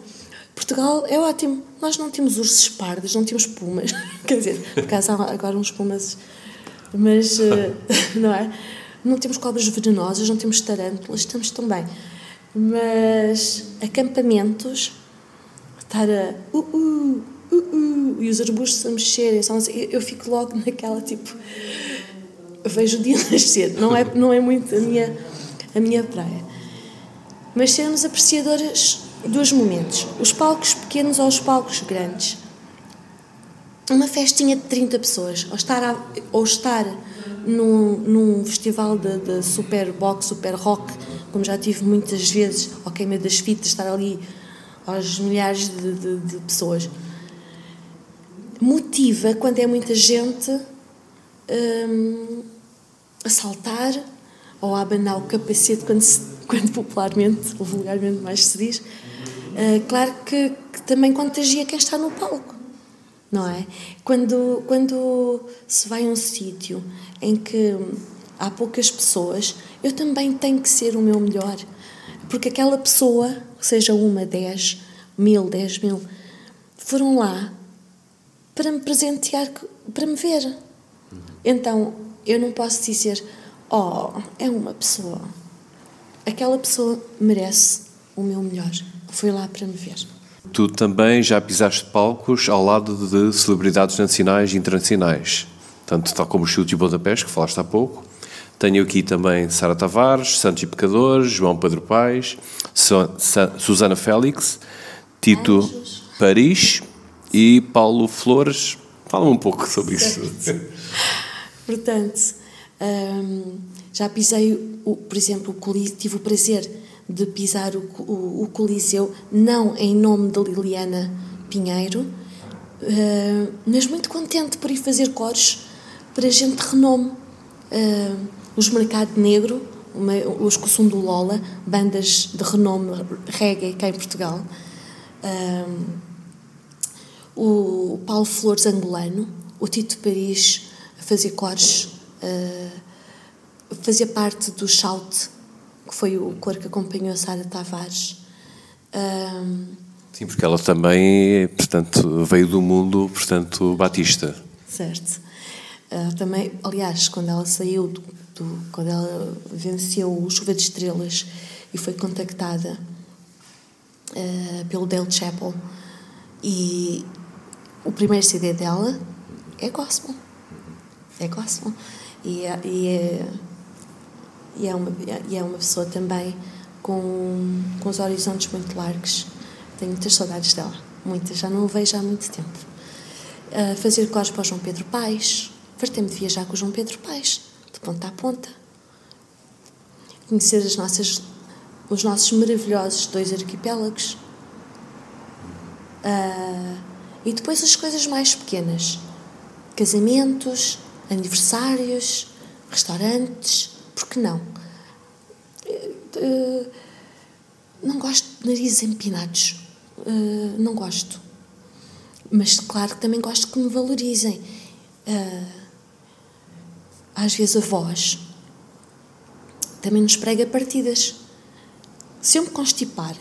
Portugal é ótimo. Nós não temos ursos pardos, não temos pumas. [LAUGHS] Quer dizer, por acaso há agora uns pumas, mas eh, [LAUGHS] não é? Não temos cobras venenosas, não temos tarântulas, estamos tão bem. Mas acampamentos, estar a. Uh, uh, uh, uh, e os arbustos a mexerem, assim, eu, eu fico logo naquela tipo vejo o dia [LAUGHS] nascer. Não é, não é muito a minha, a minha praia. Mas sermos apreciadoras dos momentos. Os palcos pequenos ou os palcos grandes. Uma festinha de 30 pessoas. Ou estar, a, ou estar num, num festival de, de super box, super rock, como já tive muitas vezes, ao queima das fitas, estar ali aos milhares de, de, de pessoas. Motiva, quando é muita gente, um, a saltar ou a abanar o capacete, quando, se, [LAUGHS] quando popularmente ou vulgarmente mais se diz. Uh, claro que, que, também contagia quem está no palco, não é? Quando, quando se vai a um sítio em que há poucas pessoas, eu também tenho que ser o meu melhor. Porque aquela pessoa, seja uma, dez, mil, dez mil, foram lá para me presentear, para me ver. Então, eu não posso dizer, oh, é uma pessoa. Aquela pessoa merece o meu melhor. Foi lá para me ver. Tu também já pisaste palcos ao lado de celebridades nacionais e internacionais, tanto tal como o Chute e Budapeste, que falaste há pouco. Tenho aqui também Sara Tavares, Santos e Pecadores, João Pedro Paes, Susana Félix, Tito Anjos. Paris e Paulo Flores. Fala-me um pouco sobre isso. [LAUGHS] Portanto, um, já pisei, o, por exemplo, o tive o prazer de pisar o, o, o, Coliseu, não em nome de Liliana Pinheiro, uh, mas muito contente por ir fazer cores para gente de renome. Uh, os Mercado Negro, uma, os Cossum do Lola, bandas de renome reggae cá em Portugal. Um, o Paulo Flores Angolano, o Tito Paris a fazer cores, uh, fazia parte do Shout que foi o cor que acompanhou a Sara Tavares. Um, Sim, porque ela também, portanto, veio do mundo, portanto, batista. Certo. Uh, também, aliás, quando ela saiu, do, do, quando ela venceu o Chuva de Estrelas e foi contactada uh, pelo Dale Chapel, e o primeiro CD dela é gospel. É gospel. E é, e é, e é, uma, e é uma pessoa também com, com os horizontes muito largos. Tenho muitas saudades dela. Muitas. Já não o vejo há muito tempo. Uh, fazer cores para o João Pedro Paes. Fartei-me de viajar com o João Pedro Paes, de ponta a ponta. Conhecer as nossas, os nossos maravilhosos dois arquipélagos. Uh, e depois as coisas mais pequenas: casamentos, aniversários, restaurantes, por que não? Uh, não gosto de narizes empinados, uh, não gosto. Mas claro que também gosto que me valorizem. Às vezes a voz também nos prega partidas. Se eu me constipar,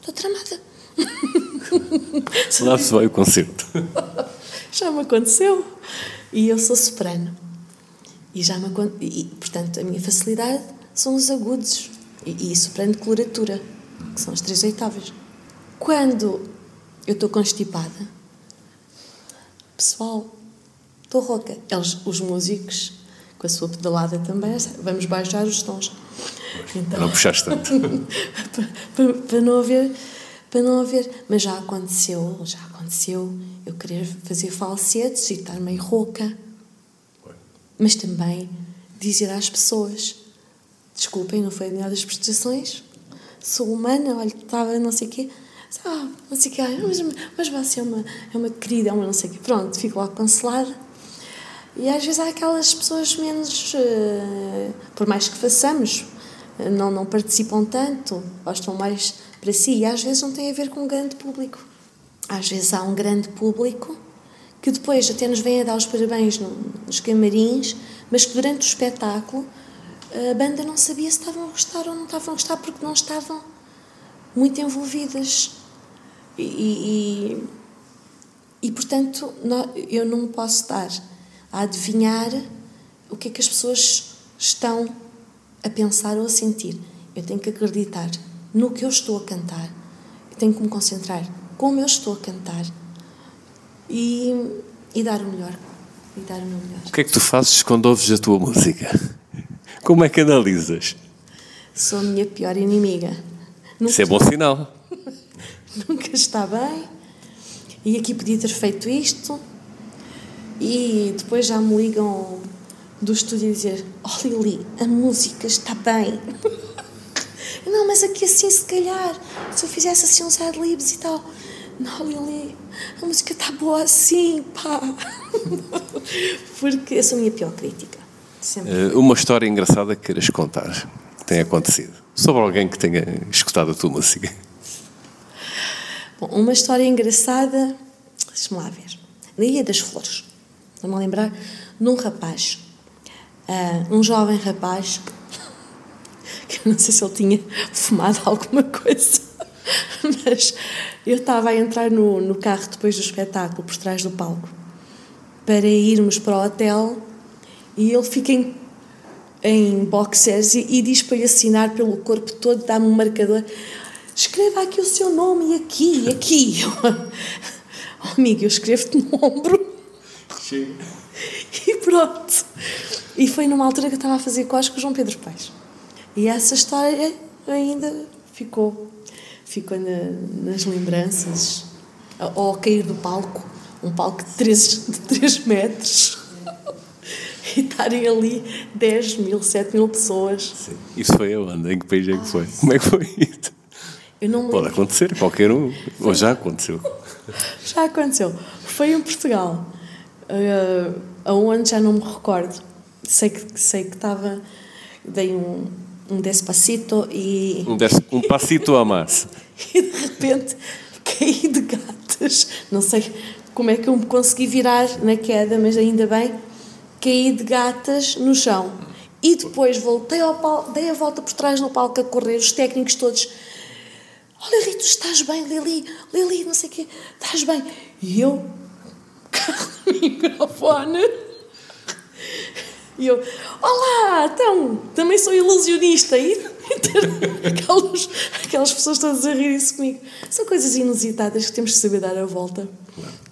estou tramada. [LAUGHS] Lá se vai o concerto. [LAUGHS] Já me aconteceu. E eu sou soprano. E já me e, portanto, a minha facilidade são os agudos e, e soprano de coloratura, que são as três oitavas. Quando eu estou constipada, pessoal, estou rouca. Eles, os músicos, com a sua pedalada também, vamos baixar os tons. Então, não puxaste tanto. [LAUGHS] para, para, para não haver para não haver. Mas já aconteceu, já aconteceu eu querer fazer falsetes e estar meio rouca. Mas também dizer às pessoas: desculpem, não foi a melhor das prestações, sou humana, olha, estava não sei o quê. Ah, não sei o quê, mas, mas você é uma, é uma querida, é uma não sei o. Pronto, fico logo cancelada. E às vezes há aquelas pessoas menos, uh, por mais que façamos, não, não participam tanto, gostam mais para si. E às vezes não tem a ver com um grande público. Às vezes há um grande público que depois até nos vem a dar os parabéns nos camarins, mas que durante o espetáculo a banda não sabia se estavam a gostar ou não estavam a gostar porque não estavam muito envolvidas. E, e, e portanto, eu não posso dar a adivinhar o que é que as pessoas estão a pensar ou a sentir. Eu tenho que acreditar no que eu estou a cantar. Tenho que me concentrar como eu estou a cantar e, e dar o melhor. E dar o meu melhor. O que é que tu fazes quando ouves a tua música? Como é que analisas? Sou a minha pior inimiga. Nunca Isso é bom sinal. [LAUGHS] Nunca está bem. E aqui podia ter feito isto. E depois já me ligam do estúdio a dizer: Oh Lili, a música está bem. [LAUGHS] Não, mas aqui assim, se calhar, se eu fizesse assim uns adlibs e tal. Não, Lili, a música está boa assim, pá. [LAUGHS] Porque eu sou a minha pior crítica. Sempre. Uh, uma história engraçada que queiras contar, que tenha acontecido, sobre alguém que tenha escutado a tua música. Bom, uma história engraçada, deixa-me lá ver. Na Ilha das Flores, vou-me lembrar, num rapaz, uh, um jovem rapaz que [LAUGHS] eu não sei se ele tinha fumado alguma coisa, [LAUGHS] mas eu estava a entrar no, no carro depois do espetáculo, por trás do palco, para irmos para o hotel e ele fica em, em boxers e, e diz para lhe assinar pelo corpo todo, dá-me um marcador. Escreva aqui o seu nome e aqui, e aqui. [LAUGHS] oh, amigo, eu escrevo-te no ombro. Chega. E pronto. E foi numa altura que eu estava a fazer costas com o João Pedro Paes. E essa história ainda ficou. Ficou na, nas lembranças. Ou ao cair do palco, um palco de 3, de 3 metros, [LAUGHS] e estarem ali 10 mil, 7 mil pessoas. Sim. Isso foi aonde? Em que país é que foi? Como é que foi isso? Eu não Pode acontecer, qualquer um. Ou já aconteceu. [LAUGHS] Já aconteceu. Foi em Portugal. Uh, aonde já não me recordo. Sei que, sei que estava. Dei um, um despacito e. Um, des, um passito a mais. [LAUGHS] e de repente caí de gatas. Não sei como é que eu me consegui virar na queda, mas ainda bem, caí de gatas no chão. E depois voltei ao palco, dei a volta por trás no palco a correr, os técnicos todos. Oh, Lili, tu estás bem, Lili, Lili, não sei o quê, estás bem. E eu, [LAUGHS] carro no microfone. E eu, olá, então, também sou ilusionista. E, e aquelas, aquelas pessoas todas a rirem-se comigo. São coisas inusitadas que temos de saber dar a volta.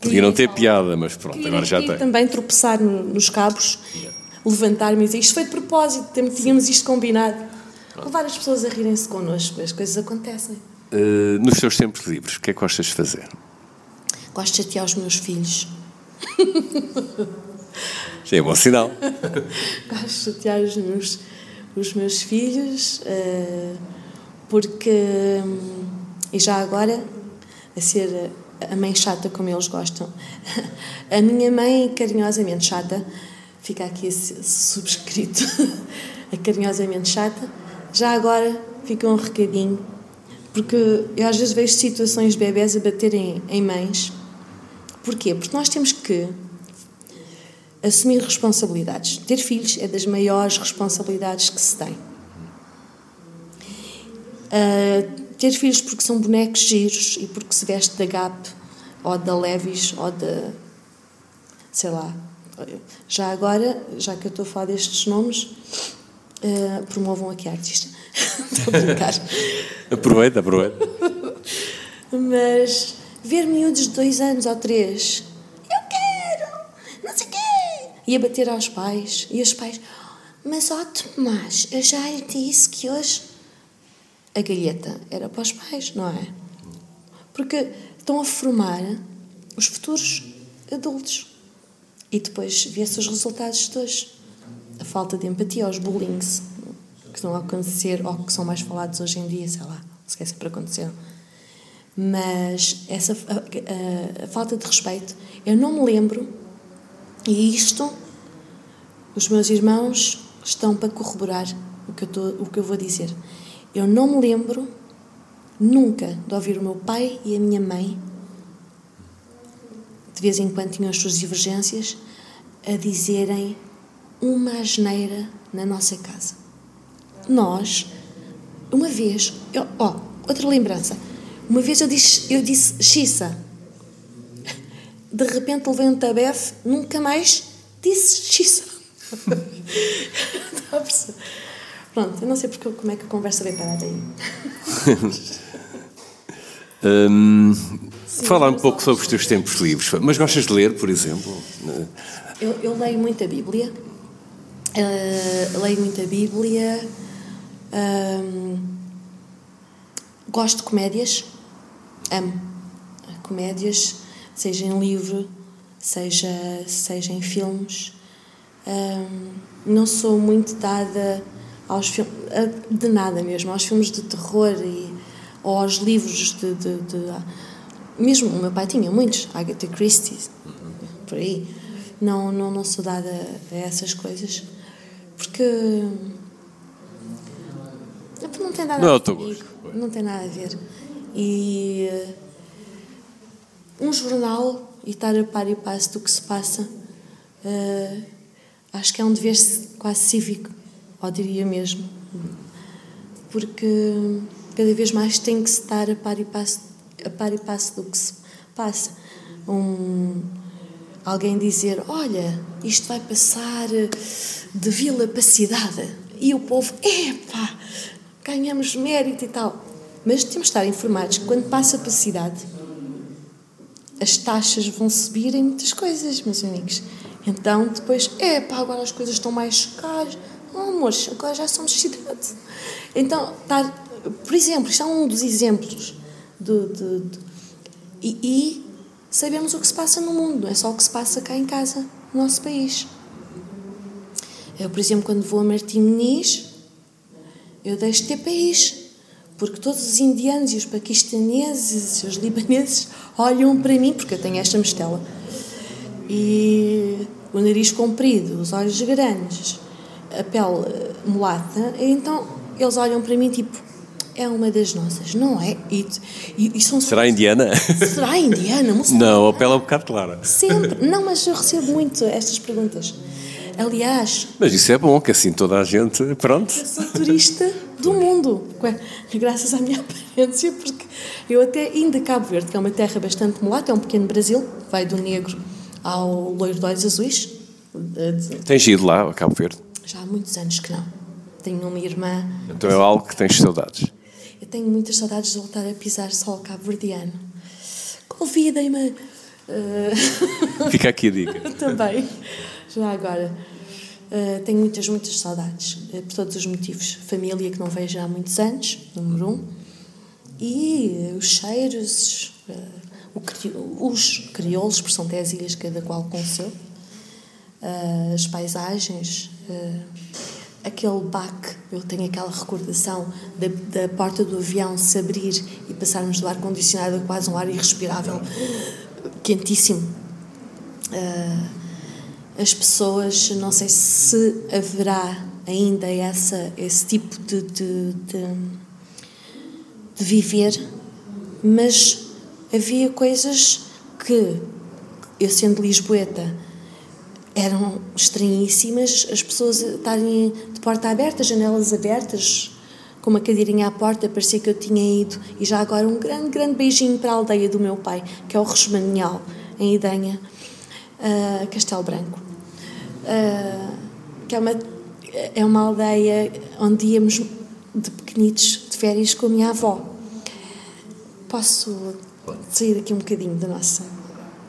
Podia não ter piada, mas pronto, agora já tem. também tropeçar no, nos cabos, levantar-me e dizer isto foi de propósito, tínhamos isto combinado. Levar as pessoas a rirem-se connosco, as coisas acontecem. Uh, nos teus tempos livres, o que é que gostas de fazer? Gosto de chatear os meus filhos. [LAUGHS] Já é bom sinal. [LAUGHS] Gosto de chatear os meus, os meus filhos, uh, porque. Um, e já agora, a ser a mãe chata como eles gostam. [LAUGHS] A minha mãe, carinhosamente chata, fica aqui subscrito, [LAUGHS] a carinhosamente chata, já agora fica um recadinho, porque eu às vezes vejo situações de bebés a baterem em mães. Porquê? Porque nós temos que assumir responsabilidades. Ter filhos é das maiores responsabilidades que se tem. Uh, ter filhos porque são bonecos giros e porque se veste da Gap ou da Levis ou da. sei lá. Já agora, já que eu estou a falar destes nomes, uh, promovam aqui a artista. [LAUGHS] estou a brincar. aproveita, aproveita. Mas ver miúdos de dois anos ou três, eu quero, não sei o quê, e a bater aos pais, e os pais, mas ó Tomás, eu já lhe disse que hoje a galheta era para os pais, não é? Porque estão a formar os futuros adultos. E depois vê-se os resultados de hoje. A falta de empatia, os bullings que estão a acontecer ou que são mais falados hoje em dia, sei lá, se quer sempre acontecer. Mas essa a, a, a, falta de respeito, eu não me lembro, e isto, os meus irmãos estão para corroborar o que eu, tô, o que eu vou dizer. Eu não me lembro nunca de ouvir o meu pai e a minha mãe, de vez em quando tinham as suas divergências, a dizerem uma asneira na nossa casa. Nós, uma vez, oh, outra lembrança, uma vez eu disse, eu disse xissa. De repente levei um tabefe, nunca mais disse xissa. Está [LAUGHS] a perceber? Pronto, eu não sei porque, como é que a conversa veio parar aí. [LAUGHS] um, Sim, falar um pouco sobre os teus tempos livres. Mas gostas de ler, por exemplo? Eu, eu leio muito a Bíblia. Uh, leio muito a Bíblia. Um, gosto de comédias. Amo comédias, seja em livro, seja, seja em filmes. Um, não sou muito dada aos filmes, de nada mesmo, aos filmes de terror e, ou aos livros de, de, de, Mesmo o meu pai tinha muitos, Agatha Christie, por aí. Não, não, não sou dada a essas coisas, porque. Não tem nada não, a ver comigo. Não tem nada a ver. E. Um jornal e estar a par e passo do que se passa, uh, acho que é um dever quase cívico ou diria mesmo, porque cada vez mais tem que estar a par e passo, a par e passo do que se passa. Um, alguém dizer, olha, isto vai passar de vila para cidade, e o povo, epá, ganhamos mérito e tal. Mas temos de estar informados que quando passa para a cidade, as taxas vão subir em muitas coisas, meus amigos. Então, depois, epá, agora as coisas estão mais caras Oh, amores, agora já somos cidade. Então, tá, por exemplo, isto é um dos exemplos. De, de, de e, e, sabemos o que se passa no mundo, não é só o que se passa cá em casa, no nosso país. Eu, por exemplo, quando vou a Martim Muniz, eu deixo país. Porque todos os indianos e os paquistaneses e os libaneses olham para mim, porque eu tenho esta mistela. E o nariz comprido, os olhos grandes, a pele eh, mulata, então eles olham para mim tipo, é uma das nossas, não é? E, e, e são Será indiana? Será indiana? [LAUGHS] Não, a pele é um bocado clara. Sempre. Não, mas eu recebo muito estas perguntas. Aliás. Mas isso é bom, que assim toda a gente. Pronto. Eu sou turista [LAUGHS] do mundo, [LAUGHS] graças à minha [LAUGHS] aparência, porque eu até indo a Cabo Verde, que é uma terra bastante mulata, é um pequeno Brasil, vai do negro ao loiro de olhos azuis. Tens ido lá, a Cabo Verde? Já há muitos anos que não. Tenho uma irmã. Então é algo que tens saudades? Eu tenho muitas saudades de voltar a pisar solo cabo-verdiano. Convidem-me. Uh... Fica aqui a dica. [LAUGHS] Também, já agora. Uh, tenho muitas, muitas saudades, uh, por todos os motivos. Família que não vejo há muitos anos, número um. E os cheiros, cri... os crioulos, porque são 10 ilhas, cada qual com o seu. as paisagens aquele baque, eu tenho aquela recordação da, da porta do avião se abrir e passarmos do ar-condicionado a quase um ar irrespirável, quentíssimo. Uh, as pessoas, não sei se haverá ainda essa, esse tipo de, de, de, de viver, mas havia coisas que, eu sendo lisboeta, eram estranhíssimas as pessoas estarem de porta aberta, janelas abertas, com uma cadeirinha à porta, parecia que eu tinha ido. E já agora um grande, grande beijinho para a aldeia do meu pai, que é o Resmanial, em Idanha, uh, Castelo Branco. Uh, que é uma, é uma aldeia onde íamos de pequenitos de férias com a minha avó. Posso sair aqui um bocadinho da nossa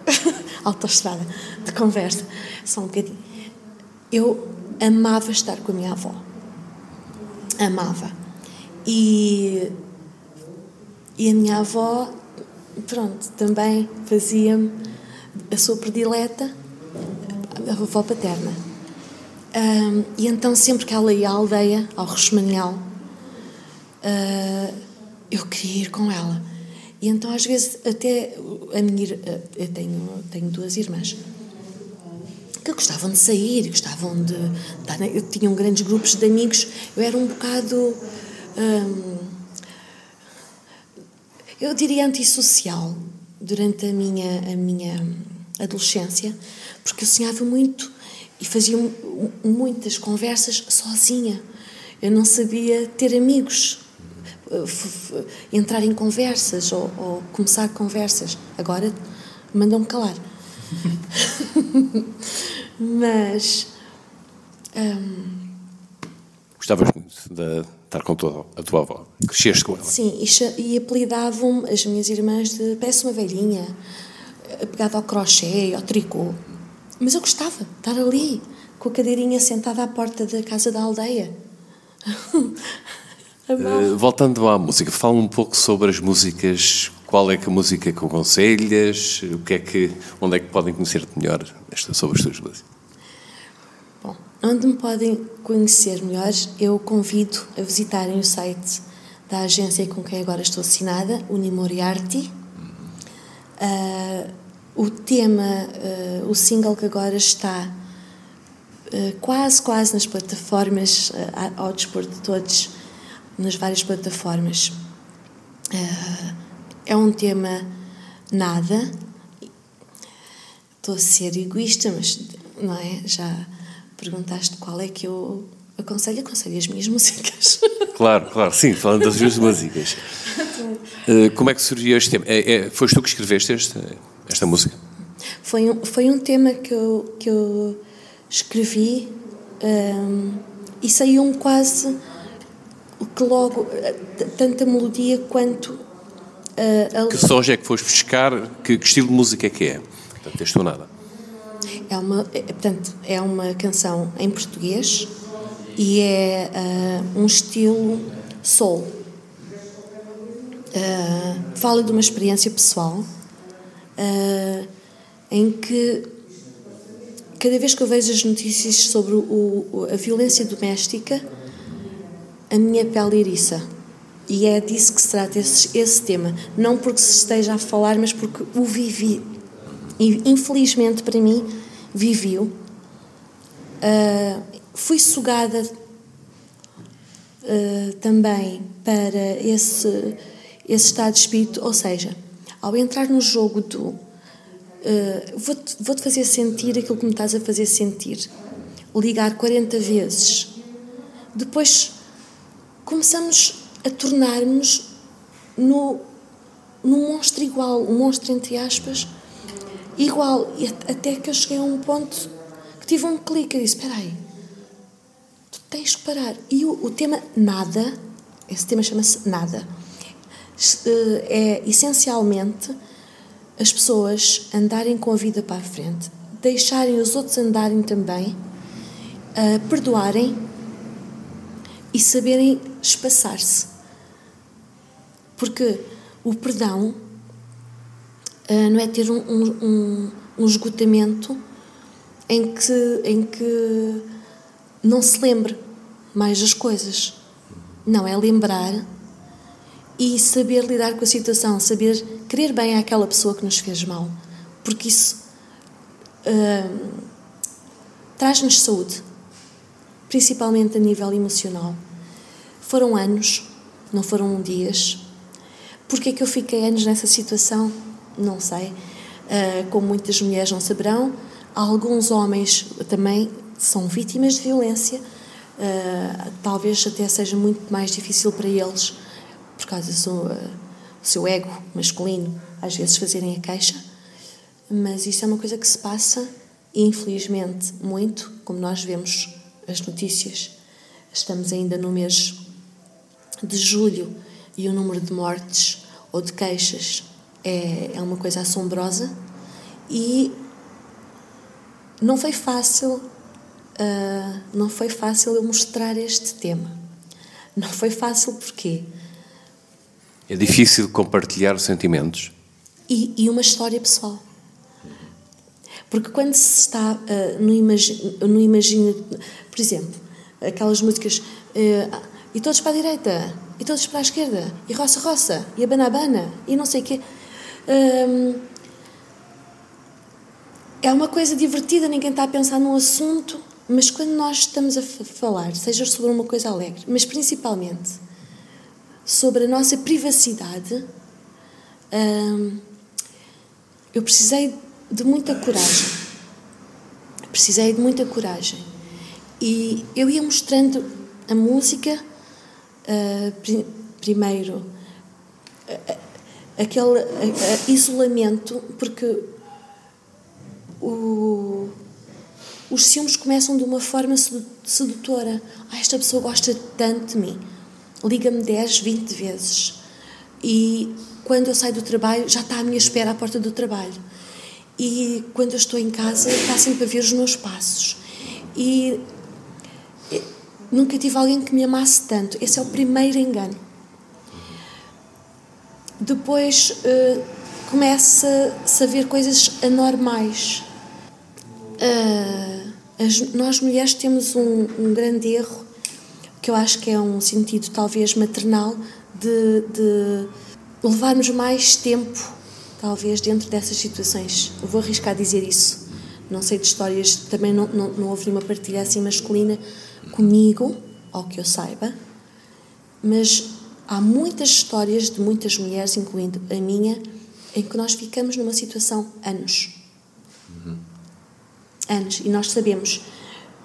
[LAUGHS] autoestrada de conversa? só um bocadinho. Eu amava estar com a minha avó. Amava. E, e a minha avó, pronto, também fazia-me a sua predileta, a avó paterna. Um, e então, sempre que ela ia à aldeia, ao Rosmanial, uh, eu queria ir com ela. E então, às vezes, até a minha. Eu tenho, tenho duas irmãs que gostavam de sair, gostavam de. de tinham grandes grupos de amigos. Eu era um bocado. Eu diria antissocial durante a minha, a minha adolescência, porque eu sonhava muito e fazia muitas conversas sozinha. Eu não sabia ter amigos, entrar em conversas ou, ou começar conversas. Agora mandam-me calar. [LAUGHS] Mas. Um, Gostavas muito de estar com a tua avó? Cresceste com ela? Sim, e, e apelidavam as minhas irmãs de uma velhinha, pegada ao crochê, ao tricô. Mas eu gostava de estar ali, com a cadeirinha sentada à porta da casa da aldeia. [LAUGHS] uh, voltando à música, fala um pouco sobre as músicas qual é que a música que aconselhas? O que é que, onde é que podem conhecer-te melhor sobre as tuas músicas? Bom, onde me podem conhecer melhor, eu convido a visitarem o site da agência com quem agora estou assinada, Unimoriarty. Uh, o tema, uh, o single que agora está uh, quase, quase nas plataformas, ao dispor de todos, nas várias plataformas. É um tema nada. Estou a ser egoísta, mas não é? Já perguntaste qual é que eu aconselho? Aconselho as minhas [LAUGHS] músicas. Claro, claro, sim, falando das minhas músicas. [LAUGHS] Uh, como é que surgiu este tema? É, é, foste tu que escreveste este, esta música? Foi um, foi um tema que eu, que eu escrevi um, ehm, e saiu um quase que logo, eh, tanto a melodia quanto Uh, que sons é que foste buscar? Que, que, estilo de música é que é? Portanto, tens nada. É uma, é, portanto, é uma canção em português e é uh, um estilo soul. Uh, fala de uma experiência pessoal uh, em que cada vez que eu vejo as notícias sobre o, a violência doméstica, a minha pele eriça e é disso que se trata esse, esse tema. Não porque se esteja a falar, mas porque o vivi. E infelizmente para mim, vivi-o. Uh, fui sugada uh, também para esse, esse estado de espírito, ou seja, ao entrar no jogo do uh, vou-te vou fazer sentir aquilo que me estás a fazer sentir. ligar 40 vezes, depois começamos a tornarmos no, no monstro igual, um monstro entre aspas, igual. E até que eu cheguei a um ponto que tive um clique e disse: Espera aí, tu tens que parar. E o, o tema nada, esse tema chama-se nada, eh, é essencialmente as pessoas andarem com a vida para a frente, deixarem os outros andarem também, uh, perdoarem e saberem espaçar-se. Porque o perdão uh, não é ter um, um, um, esgotamento em que, em que não se lembre mais das coisas. Não, é lembrar e saber lidar com a situação, saber querer bem àquela pessoa que nos fez mal, porque isso uh, traz-nos saúde, principalmente a nível emocional. Foram anos, não foram dias. Porquê é que eu fiquei anos nessa situação? Não sei. Uh, como muitas mulheres não saberão, alguns homens também são vítimas de violência. Uh, talvez até seja muito mais difícil para eles por causa do seu, uh, seu ego masculino, às vezes fazerem a queixa, mas isso é uma coisa que se passa, infelizmente, muito, como nós vemos as notícias. Estamos ainda no mês de julho e o número de mortes ou de queixas é, é uma coisa assombrosa. E não foi fácil uh, não foi fácil eu mostrar este tema. Não foi fácil porquê é difícil compartilhar sentimentos? E, e uma história pessoal. Porque quando se está uh, no, imagi no imagina, por exemplo, aquelas músicas uh, e todos para a direita, e todos para a esquerda, e roça-roça, e a banabana, e não sei o quê. Um, é uma coisa divertida, ninguém está a pensar num assunto, mas quando nós estamos a falar, seja sobre uma coisa alegre, mas principalmente sobre a nossa privacidade, hum, eu precisei de muita coragem. Precisei de muita coragem. E eu ia mostrando a música, uh, primeiro, uh, aquele uh, isolamento, porque o, os ciúmes começam de uma forma sedutora. Ah, esta pessoa gosta tanto de mim liga-me 10, 20 vezes. E quando eu saio do trabalho, já está à minha espera à porta do trabalho. E quando eu estou em casa, está sempre a ver os meus passos. E nunca tive alguém que me amasse tanto. Esse é o primeiro engano. Depois uh, começa-se a ver coisas anormais. Uh, as, nós mulheres temos um, um grande erro que eu acho que é um sentido talvez maternal de, de levarmos mais tempo, talvez, dentro dessas situações. Eu vou arriscar dizer isso. Não sei de histórias, também não, não, não houve nenhuma partilha assim masculina comigo, ao que eu saiba, mas há muitas histórias de muitas mulheres, incluindo a minha, em que nós ficamos numa situação anos. Uhum. Anos. E nós sabemos.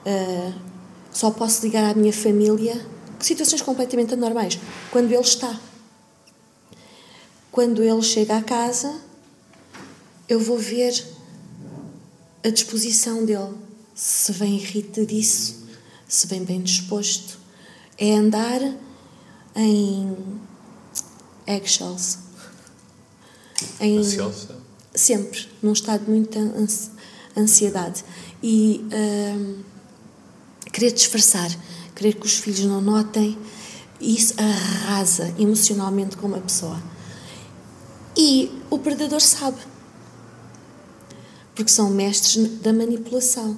Uh, só posso ligar à minha família situações completamente anormais. Quando ele está. Quando ele chega à casa, eu vou ver a disposição dele. Se vem irritadiço, se vem bem disposto. É andar em eggshells. Em, Ansiosa? Sempre, num estado de muita ansiedade. E. Hum, querer disfarçar, querer que os filhos não notem, isso arrasa emocionalmente com uma pessoa. E o predador sabe, porque são mestres da manipulação.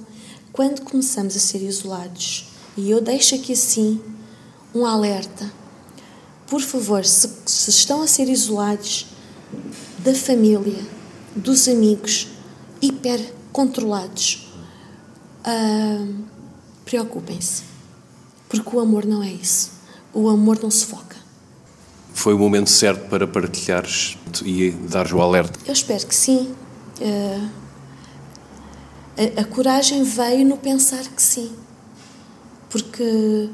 Quando começamos a ser isolados, e eu deixo aqui assim um alerta, por favor, se, se estão a ser isolados da família, dos amigos, hiper controlados, uh, preocupem-se. Porque o amor não é isso. O amor não se foca. Foi o momento certo para partilhares e dares o alerta? Eu espero que sim. Uh, a, a coragem veio no pensar que sim. porque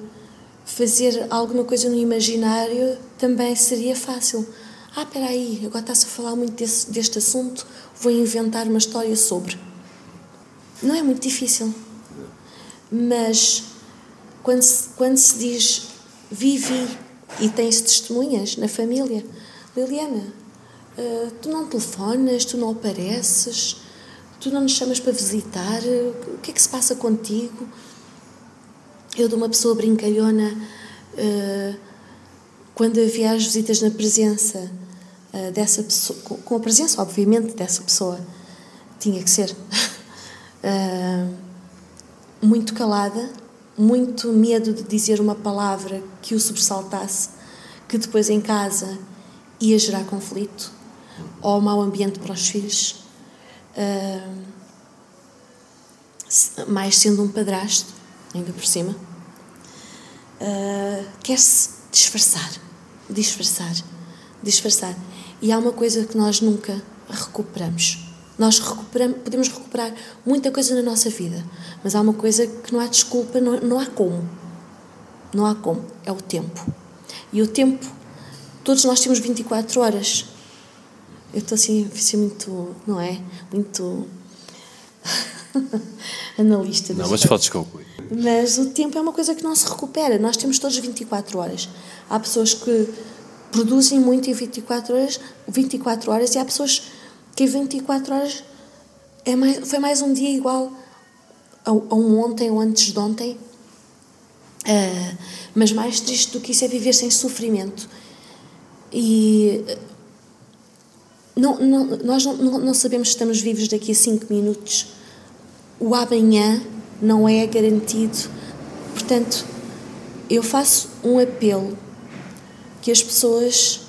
fazer alguma coisa no imaginário também seria fácil. Ah, espera aí, agora está-se a falar muito desse, deste assunto, vou inventar uma história sobre. Não é muito difícil. Mas quando se, quando se diz vivi e tem-se testemunhas na família, Liliana, uh, tu não telefonas, tu não apareces, tu não nos chamas para visitar, o que é que se passa contigo? Eu, de uma pessoa brincalhona, uh, quando havia as visitas na presença uh, dessa pessoa, com a presença, obviamente, dessa pessoa, tinha que ser [LAUGHS] muito calada, muito medo de dizer uma palavra que o sobressaltasse, que depois em casa ia gerar conflito ou mau ambiente para os filhos. Uh, mais sendo um padrasto, ainda por cima, uh, quer-se disfarçar, disfarçar, disfarçar. E há uma coisa que nós nunca recuperamos. Nós recuperamos, podemos recuperar muita coisa na nossa vida, mas há uma coisa que não há desculpa, não, não há como. Não há como. É o tempo. E o tempo, todos nós temos 24 horas. Eu estou assim, assim muito, não é? Muito [LAUGHS] analista. Não, mas podes concluir. Mas o tempo é uma coisa que não se recupera. Nós temos todos 24 horas. Há pessoas que produzem muito em 24 horas, 24 horas e há pessoas que em 24 horas é mais, foi mais um dia igual a, a um ontem ou antes de ontem. Uh, mas mais triste do que isso é viver sem sofrimento. E não, não, nós não, não sabemos se estamos vivos daqui a 5 minutos. O amanhã não é garantido. Portanto, eu faço um apelo que as pessoas,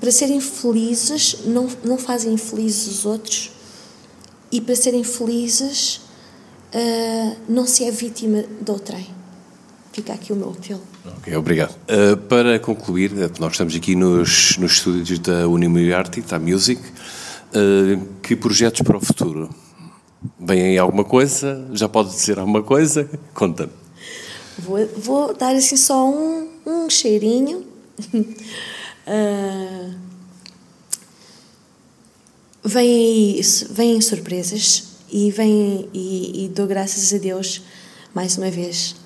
para serem felizes, não, não fazem infelizes os outros e para serem felizes, uh, não se é vítima do outrem. Fica aqui o meu apelo. Ok, obrigado. Uh, para concluir, eh, nós estamos aqui nos, nos estúdios da Unimiliarty, da Music. Uh, que projetos para o futuro? Vem aí alguma coisa? Já pode dizer alguma coisa? Conta-me. Vou, vou, dar assim só um, um cheirinho. [LAUGHS] uh, vem aí, vêm surpresas e, vem, e, e, dou graças a Deus mais uma vez.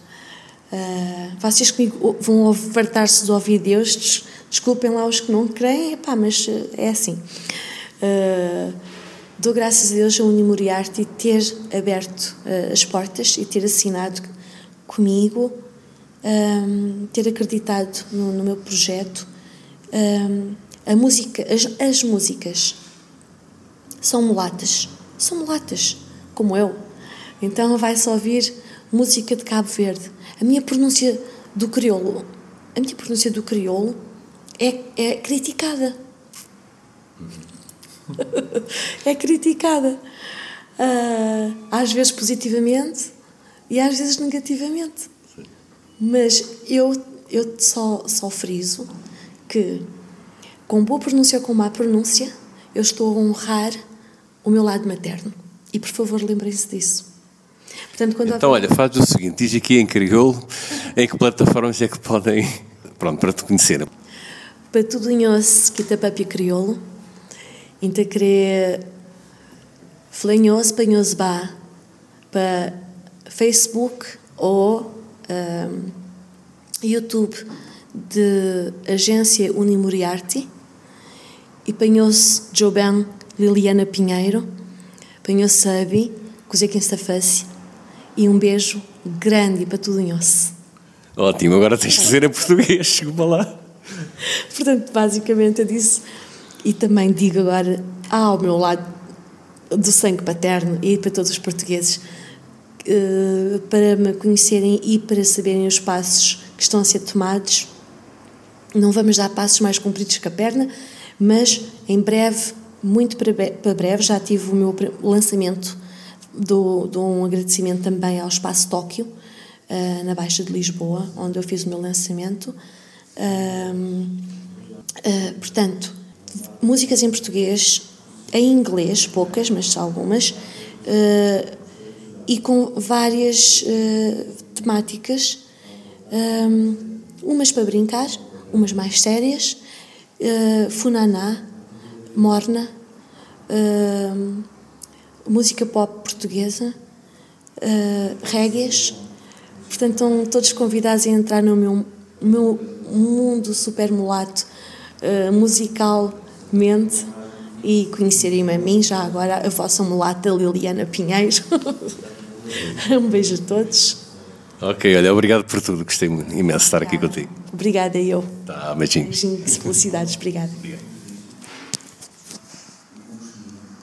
Uh, vocês comigo vão fartar-se de ouvir Deus, desculpem lá os que não creem, epá, mas é assim. Uh, Dou graças a Deus a Unimoriarte ter aberto uh, as portas e ter assinado comigo, um, ter acreditado no, no meu projeto. Um, a música, as, as músicas são mulatas, são mulatas, como eu. Então vai-se ouvir música de Cabo Verde. A minha pronúncia do crioulo, a minha pronúncia do crioulo é, é criticada. [LAUGHS] é criticada. Uh, às vezes positivamente e às vezes negativamente. Sim. Mas eu, eu só, só friso que, com boa pronúncia ou com má pronúncia, eu estou a honrar o meu lado materno. E por favor, lembrem-se disso. Portanto, então, olha, faz o seguinte: diz aqui em crioulo em que plataformas é que podem. Pronto, para te conhecer. Para tudo em osso, que papi crioulo Inte querer flanhos panhos ba para Facebook ou um, YouTube de agência Unimoriarty e panhos Joben Liliana Pinheiro, Sabi, cozer quem está face e um beijo grande para tudo em osso. Ótimo, agora tens de dizer em português, chegou lá. Portanto, basicamente eu disse e também digo agora ao meu lado do sangue paterno e para todos os portugueses eh, para me conhecerem e para saberem os passos que estão a ser tomados. Não vamos dar passos mais compridos que a perna, mas em breve, muito para breve, já tive o meu lançamento do dou um agradecimento também ao Espaço Tóquio, eh, na Baixa de Lisboa, onde eu fiz o meu lançamento. Eh, portanto, músicas em português, em inglês, poucas, mas algumas, uh, e com várias uh, temáticas, um, umas para brincar, umas mais sérias, uh, funaná, morna, uh, música pop portuguesa, uh. Portanto, estão todos convidados a entrar no meu, meu mundo super mulato, uh, musicalmente, e conhecerem-me a mim, já agora, a vossa mulata Liliana Pinheiro. [LAUGHS] um beijo a todos. Ok, olha, obrigado por tudo. Gostei imenso de estar aqui contigo. Obrigada, eu. Tá, beijinhos. Beijinhos, felicidades. Obrigada.